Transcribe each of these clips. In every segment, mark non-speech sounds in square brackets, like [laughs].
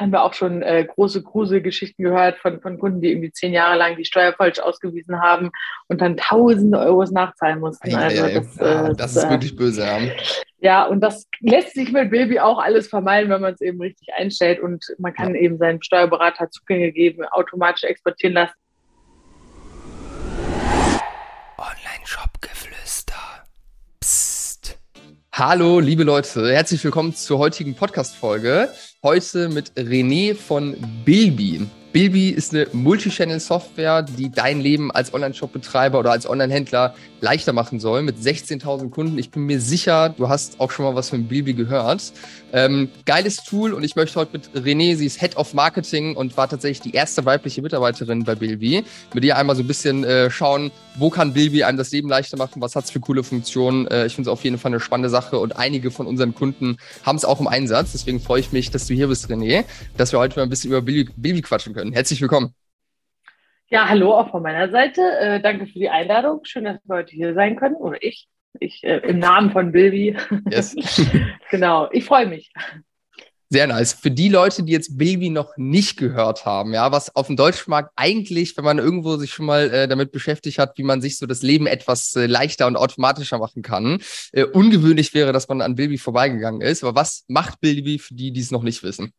haben wir auch schon äh, große Gruselgeschichten gehört von, von Kunden, die irgendwie zehn Jahre lang die Steuer falsch ausgewiesen haben und dann tausende Euros nachzahlen mussten. Also das, ja, äh, das ist äh, wirklich böse. Ja. ja, und das lässt sich mit Baby auch alles vermeiden, wenn man es eben richtig einstellt und man kann ja. eben seinem Steuerberater Zugänge geben, automatisch exportieren lassen. Online-Shop-Geflüster. Psst. Hallo, liebe Leute, herzlich willkommen zur heutigen Podcast-Folge. Heute mit René von Bilby. Bilby ist eine Multichannel-Software, die dein Leben als Online-Shop-Betreiber oder als Online-Händler leichter machen soll mit 16.000 Kunden. Ich bin mir sicher, du hast auch schon mal was von Bilby gehört. Ähm, geiles Tool und ich möchte heute mit René, sie ist Head of Marketing und war tatsächlich die erste weibliche Mitarbeiterin bei Bilby, mit ihr einmal so ein bisschen äh, schauen, wo kann Bilby einem das Leben leichter machen, was hat es für coole Funktionen. Äh, ich finde es auf jeden Fall eine spannende Sache und einige von unseren Kunden haben es auch im Einsatz. Deswegen freue ich mich, dass du hier bist, René, dass wir heute mal ein bisschen über Bilby, Bilby quatschen können. Herzlich willkommen. Ja, hallo auch von meiner Seite. Äh, danke für die Einladung. Schön, dass wir heute hier sein können. Oder ich. Ich äh, im Namen von Bilby. Yes. [laughs] genau, ich freue mich. Sehr nice. Für die Leute, die jetzt Bilby noch nicht gehört haben, ja, was auf dem Deutschmarkt eigentlich, wenn man irgendwo sich schon mal äh, damit beschäftigt hat, wie man sich so das Leben etwas äh, leichter und automatischer machen kann, äh, ungewöhnlich wäre, dass man an Bilby vorbeigegangen ist. Aber was macht Bilby für die, die es noch nicht wissen?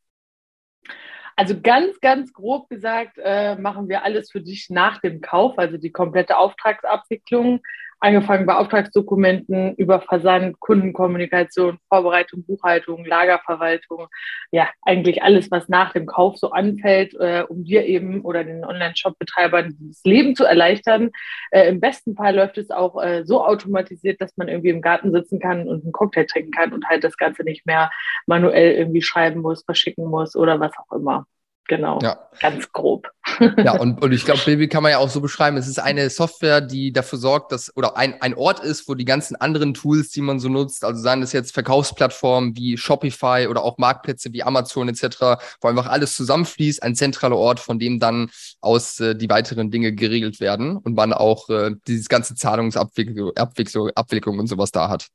Also ganz, ganz grob gesagt, äh, machen wir alles für dich nach dem Kauf, also die komplette Auftragsabwicklung, angefangen bei Auftragsdokumenten über Versand, Kundenkommunikation, Vorbereitung, Buchhaltung, Lagerverwaltung, ja, eigentlich alles, was nach dem Kauf so anfällt, äh, um dir eben oder den Online-Shop-Betreibern das Leben zu erleichtern. Äh, Im besten Fall läuft es auch äh, so automatisiert, dass man irgendwie im Garten sitzen kann und einen Cocktail trinken kann und halt das Ganze nicht mehr manuell irgendwie schreiben muss, verschicken muss oder was auch immer. Genau, ja. ganz grob. Ja, [laughs] und, und ich glaube, Bilby kann man ja auch so beschreiben, es ist eine Software, die dafür sorgt, dass, oder ein, ein Ort ist, wo die ganzen anderen Tools, die man so nutzt, also seien das jetzt Verkaufsplattformen wie Shopify oder auch Marktplätze wie Amazon etc., wo einfach alles zusammenfließt, ein zentraler Ort, von dem dann aus äh, die weiteren Dinge geregelt werden und man auch äh, dieses ganze Zahlungsabwicklung Abwicklung und sowas da hat.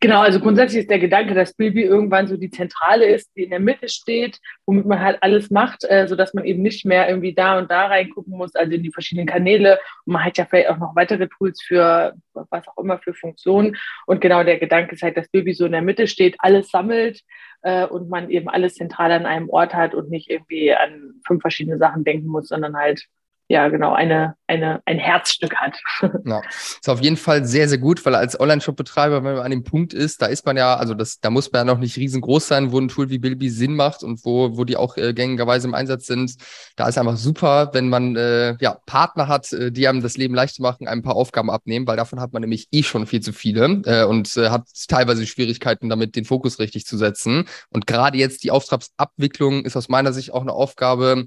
Genau, also grundsätzlich ist der Gedanke, dass Bilby irgendwann so die Zentrale ist, die in der Mitte steht, womit man halt alles macht, äh, sodass man eben nicht mehr irgendwie da und da reingucken muss, also in die verschiedenen Kanäle. Und man hat ja vielleicht auch noch weitere Tools für was auch immer für Funktionen. Und genau der Gedanke ist halt, dass Bilby so in der Mitte steht, alles sammelt äh, und man eben alles zentral an einem Ort hat und nicht irgendwie an fünf verschiedene Sachen denken muss, sondern halt ja, genau, eine, eine, ein Herzstück hat. [laughs] Ja, ist auf jeden Fall sehr, sehr gut, weil als Online-Shop-Betreiber, wenn man an dem Punkt ist, da ist man ja, also das, da muss man ja noch nicht riesengroß sein, wo ein Tool wie Bilby Sinn macht und wo, wo die auch äh, gängigerweise im Einsatz sind. Da ist einfach super, wenn man äh, ja, Partner hat, äh, die einem das Leben leichter machen, ein paar Aufgaben abnehmen, weil davon hat man nämlich eh schon viel zu viele äh, und äh, hat teilweise Schwierigkeiten damit, den Fokus richtig zu setzen. Und gerade jetzt die Auftragsabwicklung ist aus meiner Sicht auch eine Aufgabe,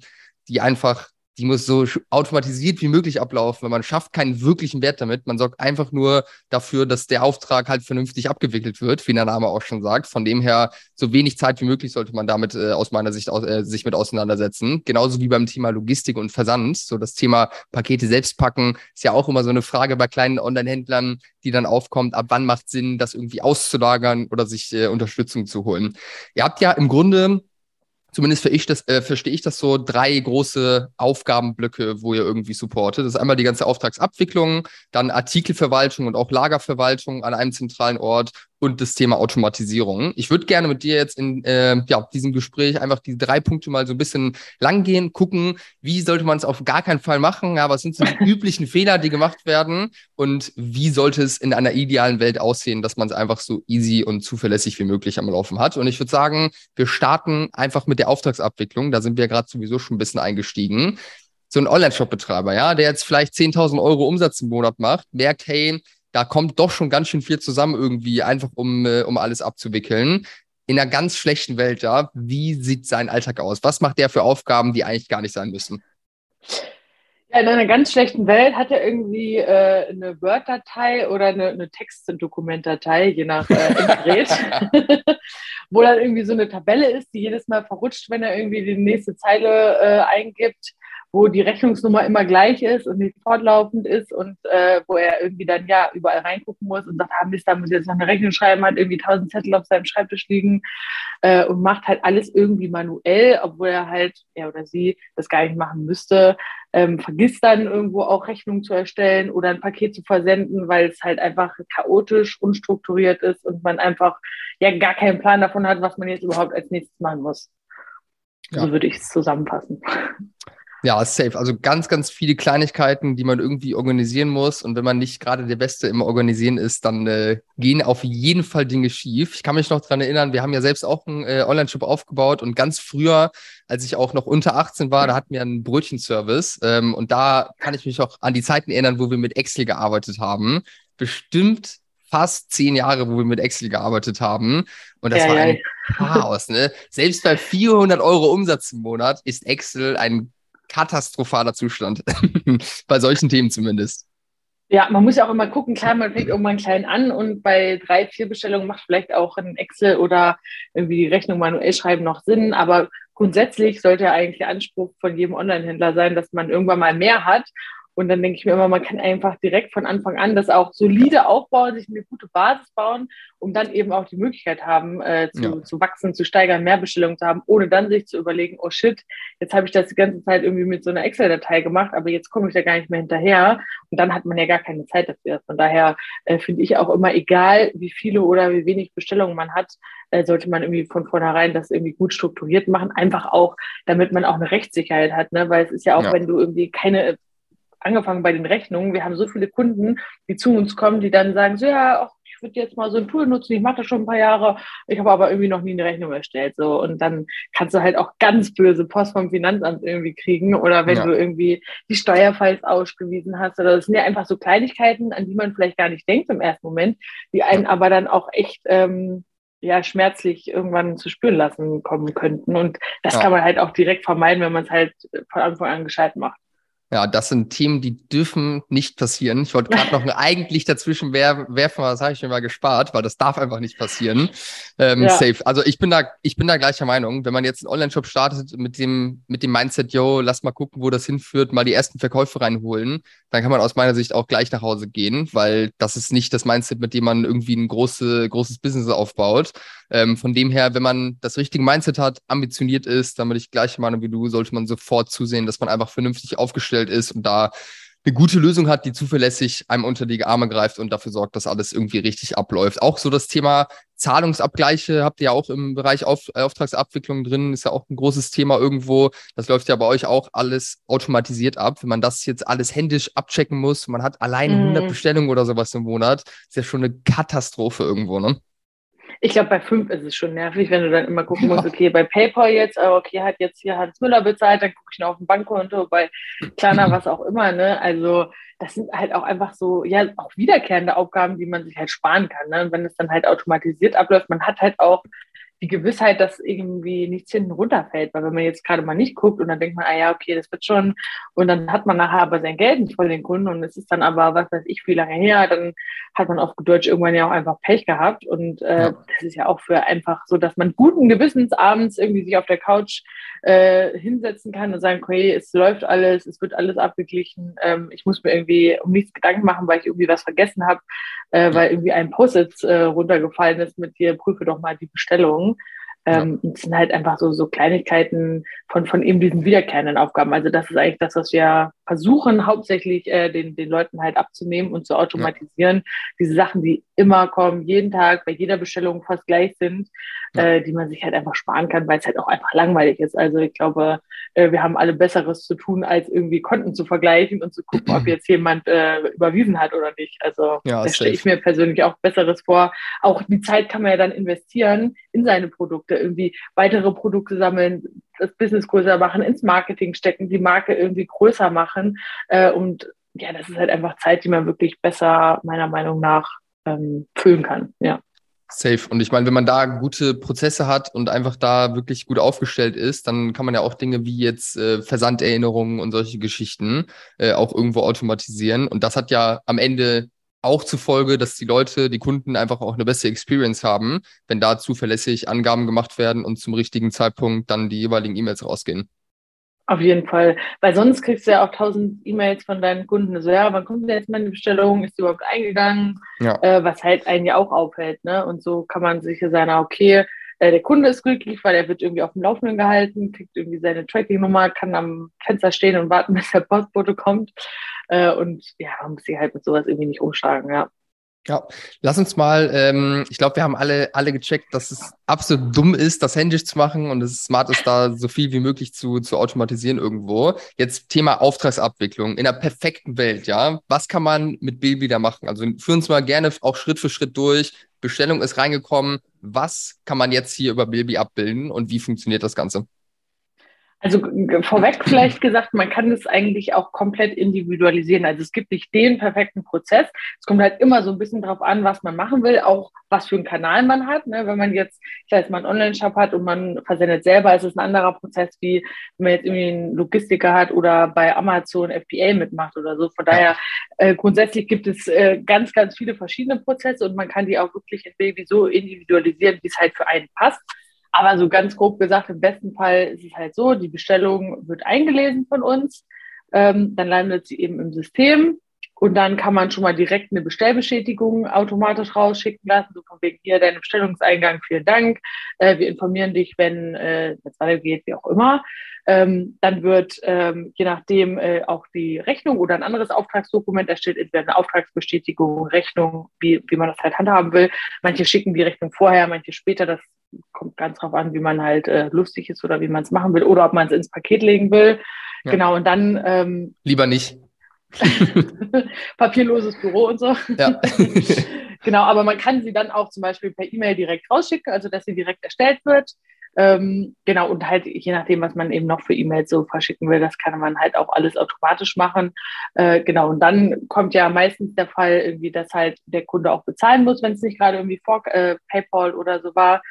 die einfach die muss so automatisiert wie möglich ablaufen, weil man schafft keinen wirklichen Wert damit. Man sorgt einfach nur dafür, dass der Auftrag halt vernünftig abgewickelt wird, wie der Name auch schon sagt. Von dem her, so wenig Zeit wie möglich sollte man damit äh, aus meiner Sicht aus, äh, sich mit auseinandersetzen. Genauso wie beim Thema Logistik und Versand. So das Thema Pakete selbst packen ist ja auch immer so eine Frage bei kleinen Online-Händlern, die dann aufkommt, ab wann macht Sinn, das irgendwie auszulagern oder sich äh, Unterstützung zu holen. Ihr habt ja im Grunde zumindest ich das, äh, verstehe ich das so, drei große Aufgabenblöcke, wo ihr irgendwie supportet. Das ist einmal die ganze Auftragsabwicklung, dann Artikelverwaltung und auch Lagerverwaltung an einem zentralen Ort und das Thema Automatisierung. Ich würde gerne mit dir jetzt in äh, ja, diesem Gespräch einfach die drei Punkte mal so ein bisschen langgehen, gucken, wie sollte man es auf gar keinen Fall machen, ja, was sind so die [laughs] üblichen Fehler, die gemacht werden und wie sollte es in einer idealen Welt aussehen, dass man es einfach so easy und zuverlässig wie möglich am Laufen hat. Und ich würde sagen, wir starten einfach mit der Auftragsabwicklung. Da sind wir gerade sowieso schon ein bisschen eingestiegen. So ein Online-Shop-Betreiber, ja, der jetzt vielleicht 10.000 Euro Umsatz im Monat macht, merkt, hey, da kommt doch schon ganz schön viel zusammen irgendwie, einfach um, äh, um alles abzuwickeln. In einer ganz schlechten Welt, ja, wie sieht sein Alltag aus? Was macht der für Aufgaben, die eigentlich gar nicht sein müssen? Ja, in einer ganz schlechten Welt hat er irgendwie äh, eine Word-Datei oder eine, eine Text-Dokumentdatei, je nach äh, [laughs] Gerät, [laughs] wo dann irgendwie so eine Tabelle ist, die jedes Mal verrutscht, wenn er irgendwie die nächste Zeile äh, eingibt wo die Rechnungsnummer immer gleich ist und nicht fortlaufend ist und äh, wo er irgendwie dann ja überall reingucken muss und sagt, ah Mist, da muss ich jetzt noch eine Rechnung schreiben, hat irgendwie tausend Zettel auf seinem Schreibtisch liegen äh, und macht halt alles irgendwie manuell, obwohl er halt, er oder sie, das gar nicht machen müsste, ähm, vergisst dann irgendwo auch Rechnungen zu erstellen oder ein Paket zu versenden, weil es halt einfach chaotisch, unstrukturiert ist und man einfach ja gar keinen Plan davon hat, was man jetzt überhaupt als nächstes machen muss. Ja. So würde ich es zusammenfassen. Ja, safe. Also ganz, ganz viele Kleinigkeiten, die man irgendwie organisieren muss. Und wenn man nicht gerade der Beste im Organisieren ist, dann äh, gehen auf jeden Fall Dinge schief. Ich kann mich noch dran erinnern, wir haben ja selbst auch einen äh, Online-Shop aufgebaut und ganz früher, als ich auch noch unter 18 war, da hatten wir einen Brötchenservice. Ähm, und da kann ich mich auch an die Zeiten erinnern, wo wir mit Excel gearbeitet haben. Bestimmt fast zehn Jahre, wo wir mit Excel gearbeitet haben. Und das ja, war ein ja. Chaos. Ne? Selbst bei 400 Euro Umsatz im Monat ist Excel ein katastrophaler Zustand. [laughs] bei solchen Themen zumindest. Ja, man muss ja auch immer gucken, klar, man fängt irgendwann klein an und bei drei, vier Bestellungen macht vielleicht auch ein Excel oder irgendwie die Rechnung manuell schreiben noch Sinn, aber grundsätzlich sollte ja eigentlich der Anspruch von jedem Online-Händler sein, dass man irgendwann mal mehr hat und dann denke ich mir immer, man kann einfach direkt von Anfang an das auch solide aufbauen, sich eine gute Basis bauen, um dann eben auch die Möglichkeit haben, äh, zu, ja. zu wachsen, zu steigern, mehr Bestellungen zu haben, ohne dann sich zu überlegen, oh shit, jetzt habe ich das die ganze Zeit irgendwie mit so einer Excel-Datei gemacht, aber jetzt komme ich da gar nicht mehr hinterher. Und dann hat man ja gar keine Zeit dafür. Von daher äh, finde ich auch immer, egal wie viele oder wie wenig Bestellungen man hat, äh, sollte man irgendwie von vornherein das irgendwie gut strukturiert machen. Einfach auch, damit man auch eine Rechtssicherheit hat. Ne? Weil es ist ja auch, ja. wenn du irgendwie keine angefangen bei den Rechnungen. Wir haben so viele Kunden, die zu uns kommen, die dann sagen, so ja, ach, ich würde jetzt mal so ein Tool nutzen, ich mache das schon ein paar Jahre, ich habe aber irgendwie noch nie eine Rechnung erstellt. So. Und dann kannst du halt auch ganz böse Post vom Finanzamt irgendwie kriegen oder wenn ja. du irgendwie die Steuerfiles ausgewiesen hast. Oder das sind ja einfach so Kleinigkeiten, an die man vielleicht gar nicht denkt im ersten Moment, die einen ja. aber dann auch echt ähm, ja, schmerzlich irgendwann zu spüren lassen kommen könnten. Und das ja. kann man halt auch direkt vermeiden, wenn man es halt von Anfang an gescheit macht. Ja, das sind Themen, die dürfen nicht passieren. Ich wollte gerade noch ein [laughs] eigentlich dazwischen werfen, das habe ich mir mal gespart, weil das darf einfach nicht passieren. Ähm, ja. Safe. Also ich bin da, ich bin da gleicher Meinung. Wenn man jetzt einen Online-Shop startet mit dem, mit dem Mindset, yo, lass mal gucken, wo das hinführt, mal die ersten Verkäufe reinholen, dann kann man aus meiner Sicht auch gleich nach Hause gehen, weil das ist nicht das Mindset, mit dem man irgendwie ein große, großes Business aufbaut. Ähm, von dem her, wenn man das richtige Mindset hat, ambitioniert ist, dann bin ich gleicher Meinung wie du, sollte man sofort zusehen, dass man einfach vernünftig aufgestellt ist und da eine gute Lösung hat, die zuverlässig einem unter die Arme greift und dafür sorgt, dass alles irgendwie richtig abläuft. Auch so das Thema Zahlungsabgleiche habt ihr ja auch im Bereich Auf Auftragsabwicklung drin, ist ja auch ein großes Thema irgendwo. Das läuft ja bei euch auch alles automatisiert ab. Wenn man das jetzt alles händisch abchecken muss, man hat allein 100 mhm. Bestellungen oder sowas im Monat, ist ja schon eine Katastrophe irgendwo, ne? Ich glaube, bei fünf ist es schon nervig, wenn du dann immer gucken musst, okay, bei PayPal jetzt, äh, okay, hat jetzt hier Hans Müller bezahlt, dann gucke ich noch auf dem Bankkonto, bei Klarna, was auch immer, ne? Also das sind halt auch einfach so, ja, auch wiederkehrende Aufgaben, die man sich halt sparen kann. Ne? Und wenn es dann halt automatisiert abläuft, man hat halt auch die Gewissheit, dass irgendwie nichts hinten runterfällt. Weil wenn man jetzt gerade mal nicht guckt und dann denkt man, ah ja, okay, das wird schon. Und dann hat man nachher aber sein Geld nicht von den Kunden und es ist dann aber, was weiß ich, wie lange her, dann hat man auf Deutsch irgendwann ja auch einfach Pech gehabt. Und äh, ja. das ist ja auch für einfach so, dass man guten Gewissens abends irgendwie sich auf der Couch äh, hinsetzen kann und sagen, okay, es läuft alles, es wird alles abgeglichen, ähm, ich muss mir irgendwie um nichts Gedanken machen, weil ich irgendwie was vergessen habe, äh, weil irgendwie ein Post-it äh, runtergefallen ist mit dir, prüfe doch mal die Bestellung. Ähm, ja. Das sind halt einfach so, so Kleinigkeiten von, von eben diesen wiederkehrenden Aufgaben. Also das ist eigentlich das, was wir versuchen, hauptsächlich äh, den, den Leuten halt abzunehmen und zu automatisieren. Ja. Diese Sachen, die immer kommen, jeden Tag, bei jeder Bestellung fast gleich sind, ja. äh, die man sich halt einfach sparen kann, weil es halt auch einfach langweilig ist. Also ich glaube, äh, wir haben alle Besseres zu tun, als irgendwie Konten zu vergleichen und zu gucken, ob [clears throat] jetzt jemand äh, überwiesen hat oder nicht. Also ja, da stelle ich mir persönlich auch Besseres vor. Auch die Zeit kann man ja dann investieren in seine Produkte, irgendwie weitere Produkte sammeln, das Business größer machen, ins Marketing stecken, die Marke irgendwie größer machen. Äh, und ja, das ist halt einfach Zeit, die man wirklich besser, meiner Meinung nach, ähm, füllen kann. Ja. Safe. Und ich meine, wenn man da gute Prozesse hat und einfach da wirklich gut aufgestellt ist, dann kann man ja auch Dinge wie jetzt äh, Versanderinnerungen und solche Geschichten äh, auch irgendwo automatisieren. Und das hat ja am Ende auch zufolge, dass die Leute, die Kunden einfach auch eine bessere Experience haben, wenn da zuverlässig Angaben gemacht werden und zum richtigen Zeitpunkt dann die jeweiligen E-Mails rausgehen. Auf jeden Fall, weil sonst kriegst du ja auch tausend E-Mails von deinen Kunden, so ja, wann kommt denn jetzt meine Bestellung, ist die überhaupt eingegangen, ja. äh, was halt einen ja auch aufhält, ne? Und so kann man sicher sein, okay, äh, der Kunde ist glücklich, weil er wird irgendwie auf dem Laufenden gehalten, kriegt irgendwie seine Tracking-Nummer, kann am Fenster stehen und warten, [laughs] bis der Postbote kommt. Äh, und ja, man muss sich halt mit sowas irgendwie nicht umschlagen, ja. Ja, lass uns mal, ähm, ich glaube, wir haben alle, alle gecheckt, dass es absolut dumm ist, das händisch zu machen und es smart ist, da so viel wie möglich zu, zu automatisieren irgendwo. Jetzt Thema Auftragsabwicklung. In der perfekten Welt, ja, was kann man mit Baby da machen? Also führen uns mal gerne auch Schritt für Schritt durch. Bestellung ist reingekommen. Was kann man jetzt hier über Bilby abbilden und wie funktioniert das Ganze? Also vorweg vielleicht gesagt, man kann es eigentlich auch komplett individualisieren. Also es gibt nicht den perfekten Prozess. Es kommt halt immer so ein bisschen drauf an, was man machen will, auch was für einen Kanal man hat. Ne? Wenn man jetzt, ich sag jetzt mal, einen Online-Shop hat und man versendet selber, ist es ein anderer Prozess, wie wenn man jetzt irgendwie einen Logistiker hat oder bei Amazon FBA mitmacht oder so. Von daher, äh, grundsätzlich gibt es äh, ganz, ganz viele verschiedene Prozesse und man kann die auch wirklich in Baby so individualisieren, wie es halt für einen passt. Aber so ganz grob gesagt, im besten Fall ist es halt so, die Bestellung wird eingelesen von uns, ähm, dann landet sie eben im System und dann kann man schon mal direkt eine Bestellbestätigung automatisch rausschicken lassen, so von wegen hier dein Bestellungseingang, vielen Dank. Äh, wir informieren dich, wenn äh, das weitergeht, wie auch immer. Ähm, dann wird ähm, je nachdem äh, auch die Rechnung oder ein anderes Auftragsdokument erstellt, entweder eine Auftragsbestätigung, Rechnung, wie, wie man das halt handhaben will. Manche schicken die Rechnung vorher, manche später. Das kommt ganz drauf an, wie man halt äh, lustig ist oder wie man es machen will oder ob man es ins Paket legen will. Ja. Genau, und dann. Ähm, Lieber nicht. [laughs] papierloses Büro und so. Ja. [laughs] genau, aber man kann sie dann auch zum Beispiel per E-Mail direkt rausschicken, also dass sie direkt erstellt wird. Ähm, genau, und halt je nachdem, was man eben noch für E-Mails so verschicken will, das kann man halt auch alles automatisch machen. Äh, genau, und dann kommt ja meistens der Fall irgendwie, dass halt der Kunde auch bezahlen muss, wenn es nicht gerade irgendwie vor äh, PayPal oder so war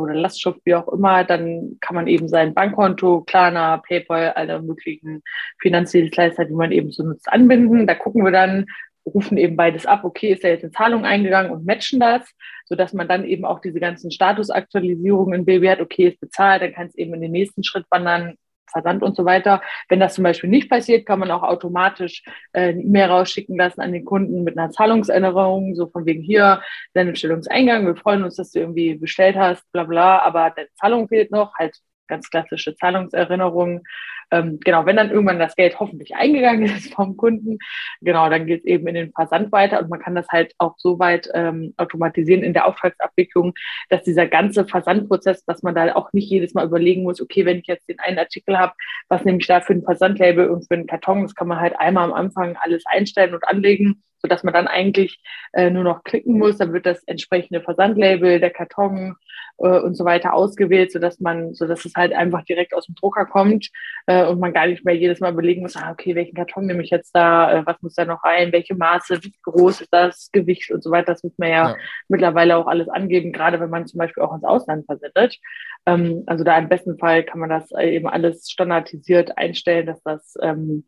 oder Lastschrift, wie auch immer, dann kann man eben sein Bankkonto, Klarna, PayPal, alle möglichen Finanzdienstleister, die man eben so nutzt, anbinden. Da gucken wir dann, rufen eben beides ab, okay, ist da jetzt eine Zahlung eingegangen und matchen das, sodass man dann eben auch diese ganzen Statusaktualisierungen in Baby hat, okay, ist bezahlt, dann kann es eben in den nächsten Schritt wandern, Versand und so weiter. Wenn das zum Beispiel nicht passiert, kann man auch automatisch äh, eine E-Mail rausschicken lassen an den Kunden mit einer Zahlungserinnerung, so von wegen hier, dein Bestellungseingang, wir freuen uns, dass du irgendwie bestellt hast, bla bla, aber deine Zahlung fehlt noch, halt ganz klassische Zahlungserinnerungen. Ähm, genau, wenn dann irgendwann das Geld hoffentlich eingegangen [laughs] ist vom Kunden, genau, dann geht es eben in den Versand weiter und man kann das halt auch so weit ähm, automatisieren in der Auftragsabwicklung, dass dieser ganze Versandprozess, dass man da auch nicht jedes Mal überlegen muss, okay, wenn ich jetzt den einen Artikel habe, was nehme ich da für ein Versandlabel und für einen Karton, das kann man halt einmal am Anfang alles einstellen und anlegen sodass man dann eigentlich äh, nur noch klicken muss. Dann wird das entsprechende Versandlabel, der Karton äh, und so weiter ausgewählt, sodass man, sodass es halt einfach direkt aus dem Drucker kommt äh, und man gar nicht mehr jedes Mal überlegen muss, ah, okay, welchen Karton nehme ich jetzt da, äh, was muss da noch rein, welche Maße, wie groß ist das Gewicht und so weiter. Das muss man ja, ja. mittlerweile auch alles angeben, gerade wenn man zum Beispiel auch ins Ausland versendet. Ähm, also da im besten Fall kann man das eben alles standardisiert einstellen, dass das ähm,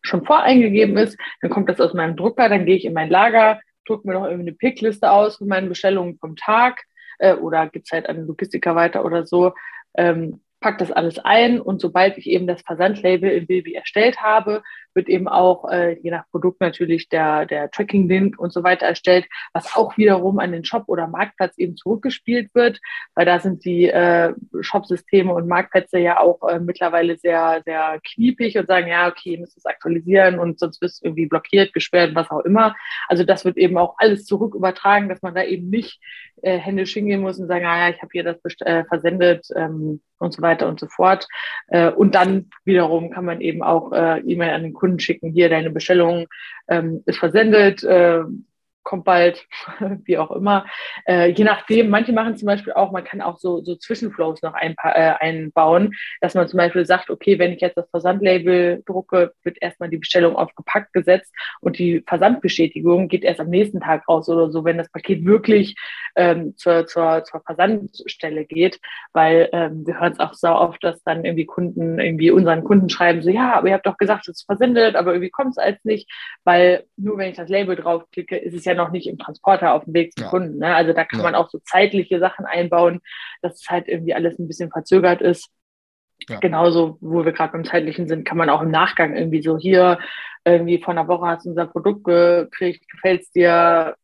schon voreingegeben ist, dann kommt das aus meinem Drucker, dann gehe ich in mein Lager, drucke mir noch irgendwie eine Pickliste aus für meine Bestellungen vom Tag äh, oder gibt es halt an Logistiker weiter oder so. Ähm, pack das alles ein und sobald ich eben das Versandlabel im Bilby erstellt habe, wird eben auch äh, je nach Produkt natürlich der, der Tracking-Link und so weiter erstellt, was auch wiederum an den Shop oder Marktplatz eben zurückgespielt wird, weil da sind die äh, Shop-Systeme und Marktplätze ja auch äh, mittlerweile sehr, sehr kniepig und sagen, ja, okay, ihr müsst es aktualisieren und sonst wirst du irgendwie blockiert, gesperrt, was auch immer. Also das wird eben auch alles zurück übertragen, dass man da eben nicht äh, händisch hingehen muss und sagen, ah ja, ich habe hier das äh, versendet ähm, und so weiter und so fort. Äh, und dann wiederum kann man eben auch äh, E-Mail an den Kunden Kunden schicken, hier deine Bestellung ähm, ist versendet, äh, kommt bald, [laughs] wie auch immer. Äh, je nachdem, manche machen zum Beispiel auch, man kann auch so, so Zwischenflows noch ein, äh, einbauen, dass man zum Beispiel sagt, okay, wenn ich jetzt das Versandlabel drucke, wird erstmal die Bestellung auf gepackt gesetzt und die Versandbestätigung geht erst am nächsten Tag raus oder so, wenn das Paket wirklich ähm, zur, zur, zur Versandstelle geht, weil ähm, wir hören es auch so oft, dass dann irgendwie Kunden irgendwie unseren Kunden schreiben, so ja, aber ihr habt doch gesagt, es ist versendet, aber irgendwie kommt es als nicht, weil nur wenn ich das Label draufklicke, ist es ja noch nicht im Transporter auf dem Weg zum ja. Kunden. Ne? Also da kann ja. man auch so zeitliche Sachen einbauen, dass es halt irgendwie alles ein bisschen verzögert ist. ja. genauso, wo wir gerade beim zeitlichen sind, kann man auch im Nachgang irgendwie so hier, irgendwie vor einer Woche hast du unser Produkt gekriegt, gefällt es dir,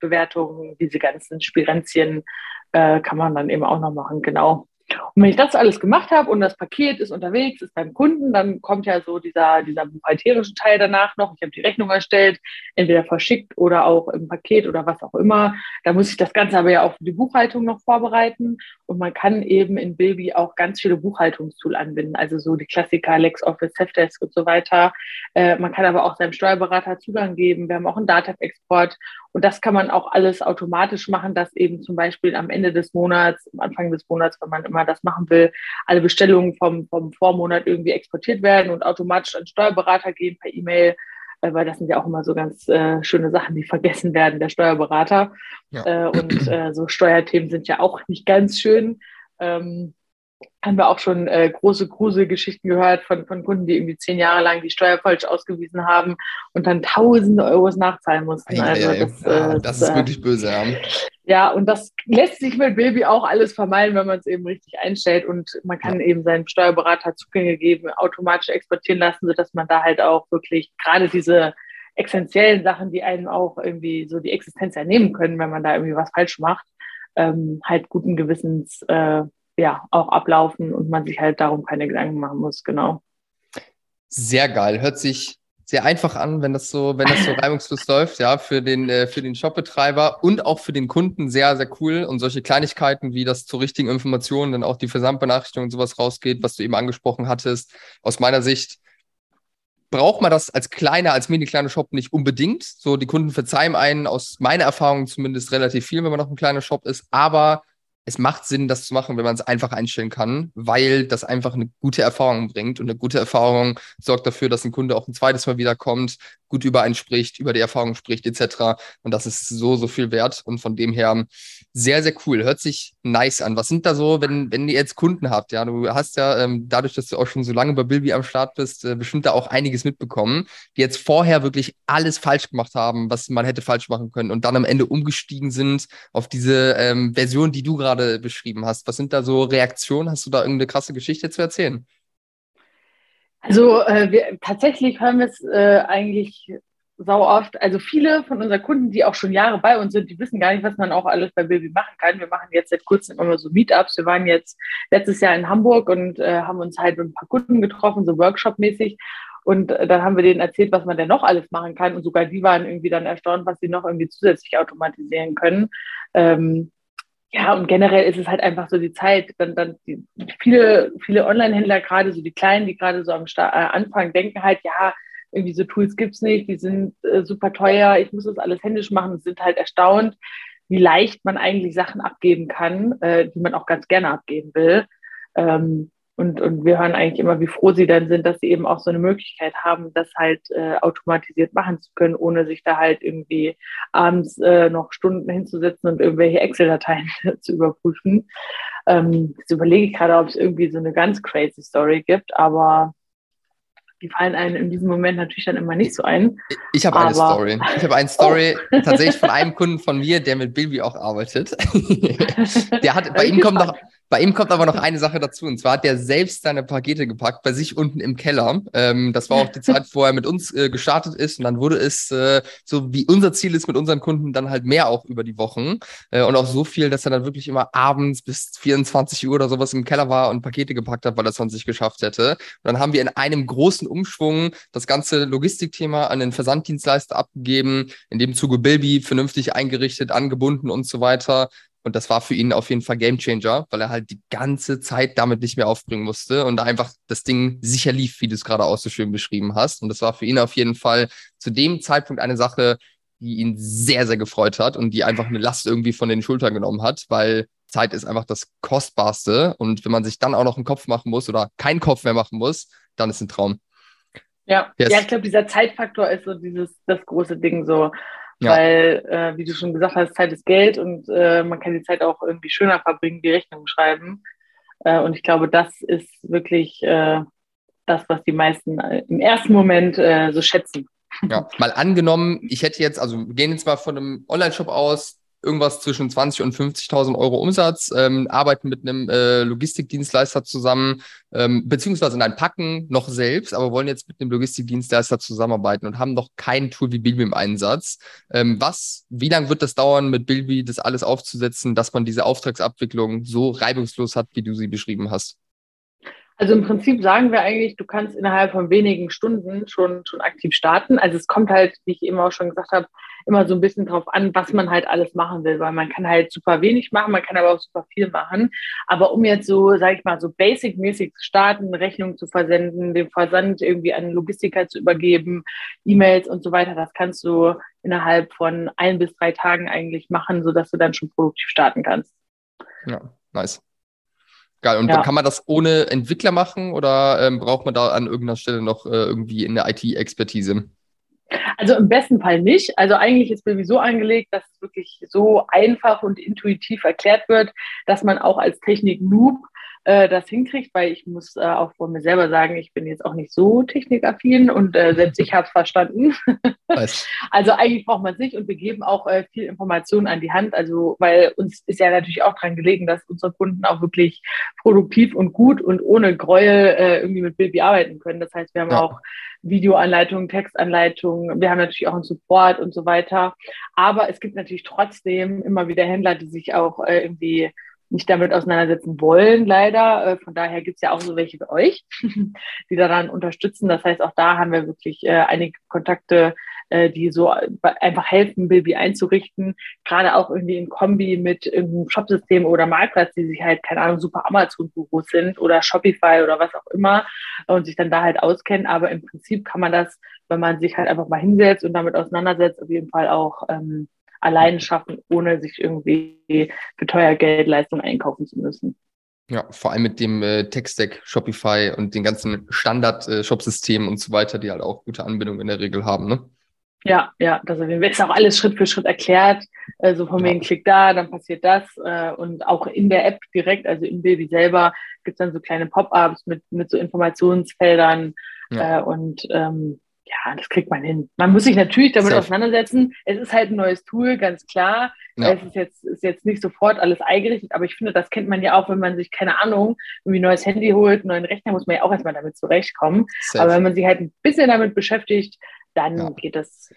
Bewertungen, diese ganzen Spirenzien äh, kann man dann eben auch noch machen, genau. Und wenn ich das alles gemacht habe und das Paket ist unterwegs, ist beim Kunden, dann kommt ja so dieser, dieser buchhalterische Teil danach noch. Ich habe die Rechnung erstellt, entweder verschickt oder auch im Paket oder was auch immer. Da muss ich das Ganze aber ja auch für die Buchhaltung noch vorbereiten. Und man kann eben in Bilby auch ganz viele Buchhaltungstool anbinden, also so die Klassiker LexOffice, Safdesk und so weiter. Äh, man kann aber auch seinem Steuerberater Zugang geben. Wir haben auch einen Datev-Export und das kann man auch alles automatisch machen, dass eben zum Beispiel am Ende des Monats, am Anfang des Monats, wenn man immer das machen will, alle Bestellungen vom, vom Vormonat irgendwie exportiert werden und automatisch an Steuerberater gehen per E-Mail äh, weil das sind ja auch immer so ganz äh, schöne Sachen, die vergessen werden, der Steuerberater. Ja. Äh, und äh, so Steuerthemen sind ja auch nicht ganz schön. Ähm, haben wir auch schon äh, große Gruselgeschichten gehört von, von Kunden, die irgendwie zehn Jahre lang die Steuer falsch ausgewiesen haben und dann tausende Euros nachzahlen mussten. also das, ja, äh, das, ist äh, wirklich böse. Ja. ja, und das lässt sich mit Baby auch alles vermeiden, wenn man es eben richtig einstellt und man kann ja. eben seinem Steuerberater Zugänge geben, automatisch exportieren lassen, sodass man da halt auch wirklich gerade diese essentiellen Sachen, die einem auch irgendwie so die Existenz ernehmen können, wenn man da irgendwie was falsch macht, ähm, halt guten Gewissens äh, ja auch ablaufen und man sich halt darum keine Gedanken machen muss, genau. Sehr geil. Hört sich sehr einfach an, wenn das so, wenn das so [laughs] reibungslos läuft, ja, für den, äh, für den Shopbetreiber und auch für den Kunden sehr, sehr cool. Und solche Kleinigkeiten, wie das zur richtigen Information, dann auch die Versandbenachrichtigung und sowas rausgeht, was du eben angesprochen hattest, aus meiner Sicht braucht man das als kleiner, als mini-kleiner Shop nicht unbedingt. So, die Kunden verzeihen einen aus meiner Erfahrung zumindest relativ viel, wenn man noch ein kleiner Shop ist. Aber es macht Sinn, das zu machen, wenn man es einfach einstellen kann, weil das einfach eine gute Erfahrung bringt. Und eine gute Erfahrung sorgt dafür, dass ein Kunde auch ein zweites Mal wiederkommt, gut über einen spricht, über die Erfahrung spricht, etc. Und das ist so, so viel wert. Und von dem her sehr, sehr cool. Hört sich nice an. Was sind da so, wenn, wenn ihr jetzt Kunden habt? Ja, du hast ja ähm, dadurch, dass du auch schon so lange bei Bilby am Start bist, äh, bestimmt da auch einiges mitbekommen, die jetzt vorher wirklich alles falsch gemacht haben, was man hätte falsch machen können und dann am Ende umgestiegen sind auf diese ähm, Version, die du gerade gerade beschrieben hast. Was sind da so Reaktionen? Hast du da irgendeine krasse Geschichte zu erzählen? Also äh, wir, tatsächlich hören wir es äh, eigentlich sau oft. Also viele von unseren Kunden, die auch schon Jahre bei uns sind, die wissen gar nicht, was man auch alles bei Baby machen kann. Wir machen jetzt seit kurzem immer so Meetups. Wir waren jetzt letztes Jahr in Hamburg und äh, haben uns halt mit ein paar Kunden getroffen, so Workshop-mäßig. Und äh, dann haben wir denen erzählt, was man denn noch alles machen kann. Und sogar die waren irgendwie dann erstaunt, was sie noch irgendwie zusätzlich automatisieren können. Ähm, ja, und generell ist es halt einfach so die Zeit, dann, dann die, viele, viele Online-Händler, gerade so die Kleinen, die gerade so am Start, äh, Anfang denken halt, ja, irgendwie so Tools gibt's nicht, die sind äh, super teuer, ich muss das alles händisch machen sind halt erstaunt, wie leicht man eigentlich Sachen abgeben kann, äh, die man auch ganz gerne abgeben will. Ähm, und, und wir hören eigentlich immer, wie froh sie dann sind, dass sie eben auch so eine Möglichkeit haben, das halt äh, automatisiert machen zu können, ohne sich da halt irgendwie abends äh, noch Stunden hinzusetzen und irgendwelche Excel-Dateien [laughs] zu überprüfen. Ähm, jetzt überlege ich gerade, ob es irgendwie so eine ganz crazy Story gibt, aber die fallen einem in diesem Moment natürlich dann immer nicht so ein. Ich habe eine Story. Ich habe eine [laughs] Story oh. tatsächlich von einem Kunden von mir, der mit Bilby auch arbeitet. [laughs] der hat, bei ihm kommt noch, bei ihm kommt aber noch eine Sache dazu, und zwar hat der selbst seine Pakete gepackt bei sich unten im Keller. Ähm, das war auch die Zeit, wo er mit uns äh, gestartet ist, und dann wurde es äh, so, wie unser Ziel ist mit unseren Kunden, dann halt mehr auch über die Wochen äh, und auch so viel, dass er dann wirklich immer abends bis 24 Uhr oder sowas im Keller war und Pakete gepackt hat, weil er es sonst nicht geschafft hätte. Und dann haben wir in einem großen Umschwung das ganze Logistikthema an den Versanddienstleister abgegeben, in dem Zuge Bilby vernünftig eingerichtet, angebunden und so weiter. Und das war für ihn auf jeden Fall Gamechanger, weil er halt die ganze Zeit damit nicht mehr aufbringen musste und einfach das Ding sicher lief, wie du es gerade auch so schön beschrieben hast. Und das war für ihn auf jeden Fall zu dem Zeitpunkt eine Sache, die ihn sehr, sehr gefreut hat und die einfach eine Last irgendwie von den Schultern genommen hat, weil Zeit ist einfach das Kostbarste. Und wenn man sich dann auch noch einen Kopf machen muss oder keinen Kopf mehr machen muss, dann ist ein Traum. Ja, yes. ja ich glaube, dieser Zeitfaktor ist so dieses das große Ding so. Ja. Weil, äh, wie du schon gesagt hast, Zeit ist Geld und äh, man kann die Zeit auch irgendwie schöner verbringen, die Rechnung schreiben. Äh, und ich glaube, das ist wirklich äh, das, was die meisten äh, im ersten Moment äh, so schätzen. Ja, mal angenommen, ich hätte jetzt, also wir gehen jetzt mal von einem Online-Shop aus, irgendwas zwischen 20 und 50.000 Euro Umsatz, ähm, arbeiten mit einem äh, Logistikdienstleister zusammen, ähm, beziehungsweise nein, packen noch selbst, aber wollen jetzt mit einem Logistikdienstleister zusammenarbeiten und haben noch kein Tool wie Bilby im Einsatz. Ähm, was, wie lange wird das dauern, mit Bilby das alles aufzusetzen, dass man diese Auftragsabwicklung so reibungslos hat, wie du sie beschrieben hast? Also im Prinzip sagen wir eigentlich, du kannst innerhalb von wenigen Stunden schon, schon aktiv starten. Also es kommt halt, wie ich eben auch schon gesagt habe, immer so ein bisschen drauf an, was man halt alles machen will, weil man kann halt super wenig machen, man kann aber auch super viel machen. Aber um jetzt so, sage ich mal, so basic-mäßig zu starten, Rechnungen zu versenden, den Versand irgendwie an Logistiker zu übergeben, E-Mails und so weiter, das kannst du innerhalb von ein bis drei Tagen eigentlich machen, sodass du dann schon produktiv starten kannst. Ja, nice. Geil. Und ja. kann man das ohne Entwickler machen oder ähm, braucht man da an irgendeiner Stelle noch äh, irgendwie eine IT-Expertise? Also im besten Fall nicht. Also eigentlich ist Baby so angelegt, dass es wirklich so einfach und intuitiv erklärt wird, dass man auch als Technik-Noob äh, das hinkriegt, weil ich muss äh, auch von mir selber sagen, ich bin jetzt auch nicht so technikaffin und äh, selbst ich habe es verstanden. [laughs] also eigentlich braucht man es nicht und wir geben auch äh, viel Informationen an die Hand, also weil uns ist ja natürlich auch daran gelegen, dass unsere Kunden auch wirklich produktiv und gut und ohne Gräuel äh, irgendwie mit Baby arbeiten können. Das heißt, wir haben ja. auch Videoanleitungen, Textanleitungen, wir haben natürlich auch einen Support und so weiter. Aber es gibt natürlich trotzdem immer wieder Händler, die sich auch irgendwie nicht damit auseinandersetzen wollen, leider. Äh, von daher gibt es ja auch so welche wie euch, [laughs] die daran unterstützen. Das heißt, auch da haben wir wirklich äh, einige Kontakte, äh, die so einfach helfen, Bilby einzurichten. Gerade auch irgendwie in Kombi mit irgendeinem Shopsystem oder Marktplatz, die sich halt, keine Ahnung, super Amazon-Gurus sind oder Shopify oder was auch immer und sich dann da halt auskennen. Aber im Prinzip kann man das, wenn man sich halt einfach mal hinsetzt und damit auseinandersetzt, auf jeden Fall auch ähm, allein schaffen, ohne sich irgendwie für teuer Geld Leistung einkaufen zu müssen. Ja, vor allem mit dem äh, Tech-Stack, Shopify und den ganzen Standard-Shop-Systemen äh, und so weiter, die halt auch gute Anbindung in der Regel haben, ne? Ja, ja, das ist auch alles Schritt für Schritt erklärt. Äh, so von wegen klick da, dann passiert das. Äh, und auch in der App direkt, also in Baby selber, gibt es dann so kleine Pop-ups mit, mit so Informationsfeldern. Ja. Äh, und ähm, ja, das kriegt man hin. Man muss sich natürlich damit Safe. auseinandersetzen. Es ist halt ein neues Tool, ganz klar. Ja. Es ist jetzt, ist jetzt nicht sofort alles eingerichtet, aber ich finde, das kennt man ja auch, wenn man sich, keine Ahnung, irgendwie ein neues Handy holt, einen neuen Rechner, muss man ja auch erstmal damit zurechtkommen. Safe. Aber wenn man sich halt ein bisschen damit beschäftigt, dann ja. geht das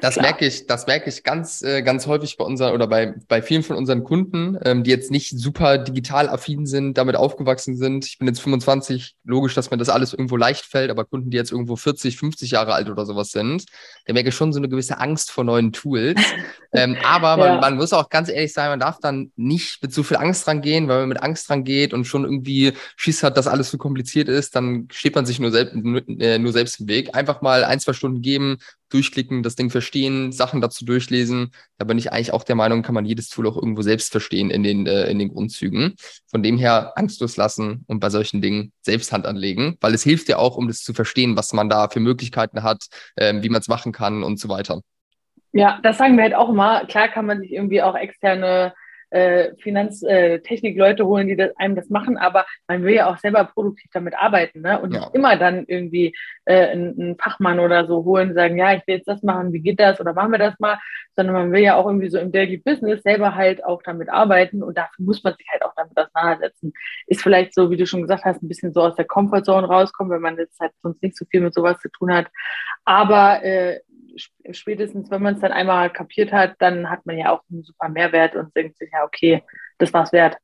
das merke ich, das merke ich ganz, äh, ganz häufig bei unseren oder bei, bei vielen von unseren Kunden, ähm, die jetzt nicht super digital affin sind, damit aufgewachsen sind. Ich bin jetzt 25, logisch, dass mir das alles irgendwo leicht fällt, aber Kunden, die jetzt irgendwo 40, 50 Jahre alt oder sowas sind, da merke ich schon so eine gewisse Angst vor neuen Tools. [laughs] ähm, aber man, ja. man muss auch ganz ehrlich sein, man darf dann nicht mit so viel Angst dran gehen, weil man mit Angst dran geht und schon irgendwie Schiss hat, dass alles zu kompliziert ist, dann steht man sich nur, selbst, nur, äh, nur selbst im Weg. Einfach mal ein, zwei Stunden geben, durchklicken, das Ding verstehen, Sachen dazu durchlesen. Da bin ich eigentlich auch der Meinung, kann man jedes Tool auch irgendwo selbst verstehen in den, äh, in den Grundzügen. Von dem her angstlos lassen und bei solchen Dingen selbst Hand anlegen, weil es hilft ja auch, um das zu verstehen, was man da für Möglichkeiten hat, äh, wie man es machen kann und so weiter. Ja, das sagen wir halt auch immer. Klar kann man sich irgendwie auch externe äh, Finanztechnikleute äh, holen, die das, einem das machen, aber man will ja auch selber produktiv damit arbeiten ne? und ja. nicht immer dann irgendwie äh, einen, Fachmann oder so holen und sagen, ja, ich will jetzt das machen, wie geht das oder machen wir das mal, sondern man will ja auch irgendwie so im Daily Business selber halt auch damit arbeiten und dafür muss man sich halt auch damit auseinandersetzen. Ist vielleicht so, wie du schon gesagt hast, ein bisschen so aus der Comfortzone rauskommen, wenn man jetzt halt sonst nicht so viel mit sowas zu tun hat. Aber äh, spätestens, wenn man es dann einmal kapiert hat, dann hat man ja auch einen super Mehrwert und denkt sich, ja, okay, das war's wert.